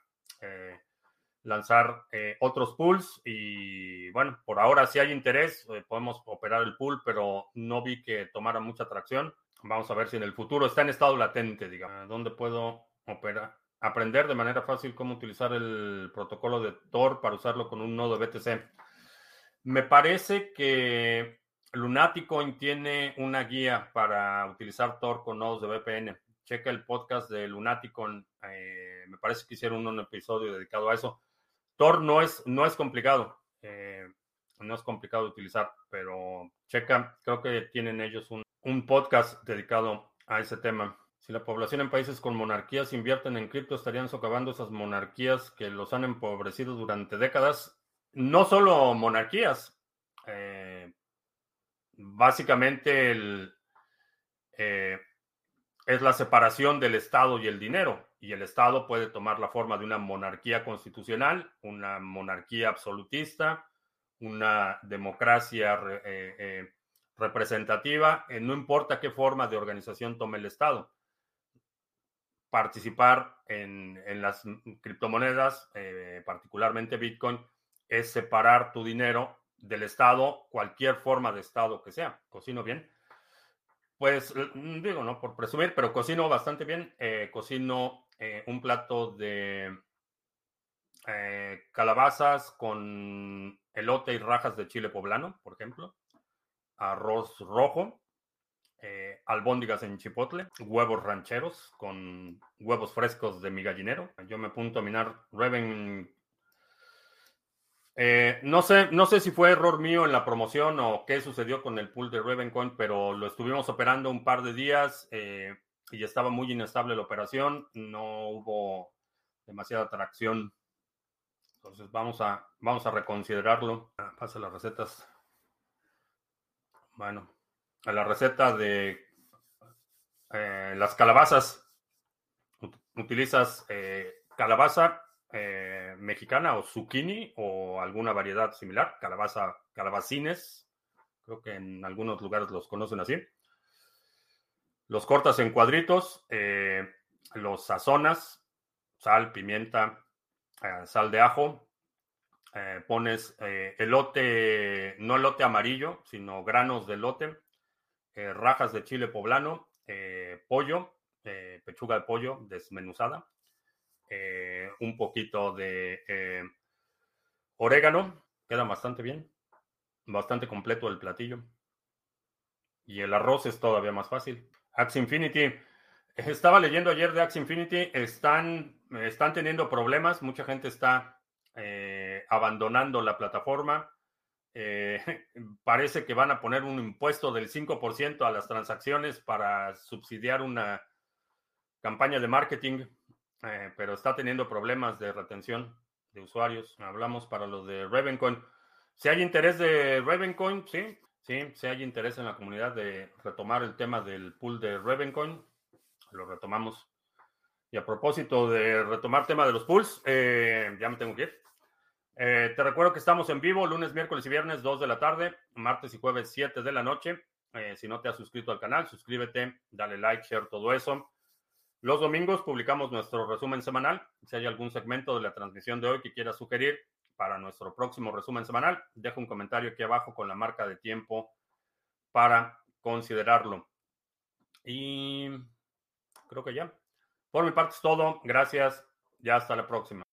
lanzar otros pools y bueno, por ahora si hay interés, podemos operar el pool, pero no vi que tomara mucha atracción. Vamos a ver si en el futuro está en estado latente, digamos, ¿dónde puedo operar? Aprender de manera fácil cómo utilizar el protocolo de Tor para usarlo con un nodo BTC. Me parece que Lunaticoin tiene una guía para utilizar Tor con nodos de VPN. Checa el podcast de Lunaticoin. Eh, me parece que hicieron un episodio dedicado a eso. Tor no es, no es complicado. Eh, no es complicado utilizar, pero checa, creo que tienen ellos un, un podcast dedicado a ese tema. Si la población en países con monarquías invierten en cripto, estarían socavando esas monarquías que los han empobrecido durante décadas no solo monarquías, eh, básicamente eh, es la separación del Estado y el dinero, y el Estado puede tomar la forma de una monarquía constitucional, una monarquía absolutista, una democracia eh, representativa, no importa qué forma de organización tome el Estado. Participar en, en las criptomonedas, particularmente Bitcoin, es separar tu dinero del Estado, cualquier forma de Estado que sea. Cocino bien. Pues mm, digo, no por presumir, pero cocino bastante bien. Eh, cocino eh, un plato de eh, calabazas con elote y rajas de chile poblano, por ejemplo. Arroz rojo. albóndigas en chipotle, huevos rancheros con huevos frescos de mi gallinero. Yo me apunto a minar Reven eh, no, sé, no sé si fue error mío en la promoción o qué sucedió con el pool de Ravencoin, pero lo estuvimos operando un par de días eh, y estaba muy inestable la operación. No hubo demasiada atracción. Entonces vamos a, vamos a reconsiderarlo. Ah, pasa las recetas. Bueno, a la receta de eh, las calabazas. Utilizas calabaza eh, mexicana o zucchini o alguna variedad similar, calabaza, calabacines, creo que en algunos lugares los conocen así. Los cortas en cuadritos, eh, los sazonas, sal, pimienta, eh, sal de ajo, pones elote, no elote amarillo, sino granos de elote, rajas de chile poblano, pollo, pechuga de pollo desmenuzada, eh, un poquito de eh, orégano, queda bastante bien, bastante completo el platillo. Y el arroz es todavía más fácil. Axe Infinity. Estaba leyendo ayer de Axe Infinity, están, están teniendo problemas, mucha gente está eh, abandonando la plataforma. [laughs] parece que van a poner un impuesto del 5% a las transacciones para subsidiar una campaña de marketing. Eh, pero está teniendo problemas de retención de usuarios. Hablamos para los de Ravencoin. Si hay interés de Ravencoin, sí, sí, si hay interés en la comunidad de retomar el tema del pool de Ravencoin, lo retomamos. Y a propósito de retomar tema de los pools, eh, ya me tengo que ir. Eh, te recuerdo que estamos en vivo lunes, miércoles y viernes, 2 de la tarde, martes y jueves, 7 de la noche. si no te has suscrito al canal, suscríbete, dale like, share, todo eso. Los domingos publicamos nuestro resumen semanal. Si hay algún segmento de la transmisión de hoy que quieras sugerir para nuestro próximo resumen semanal, deja un comentario aquí abajo con la marca de tiempo para considerarlo. Y creo que ya. Por mi parte es todo. Gracias. Ya hasta la próxima.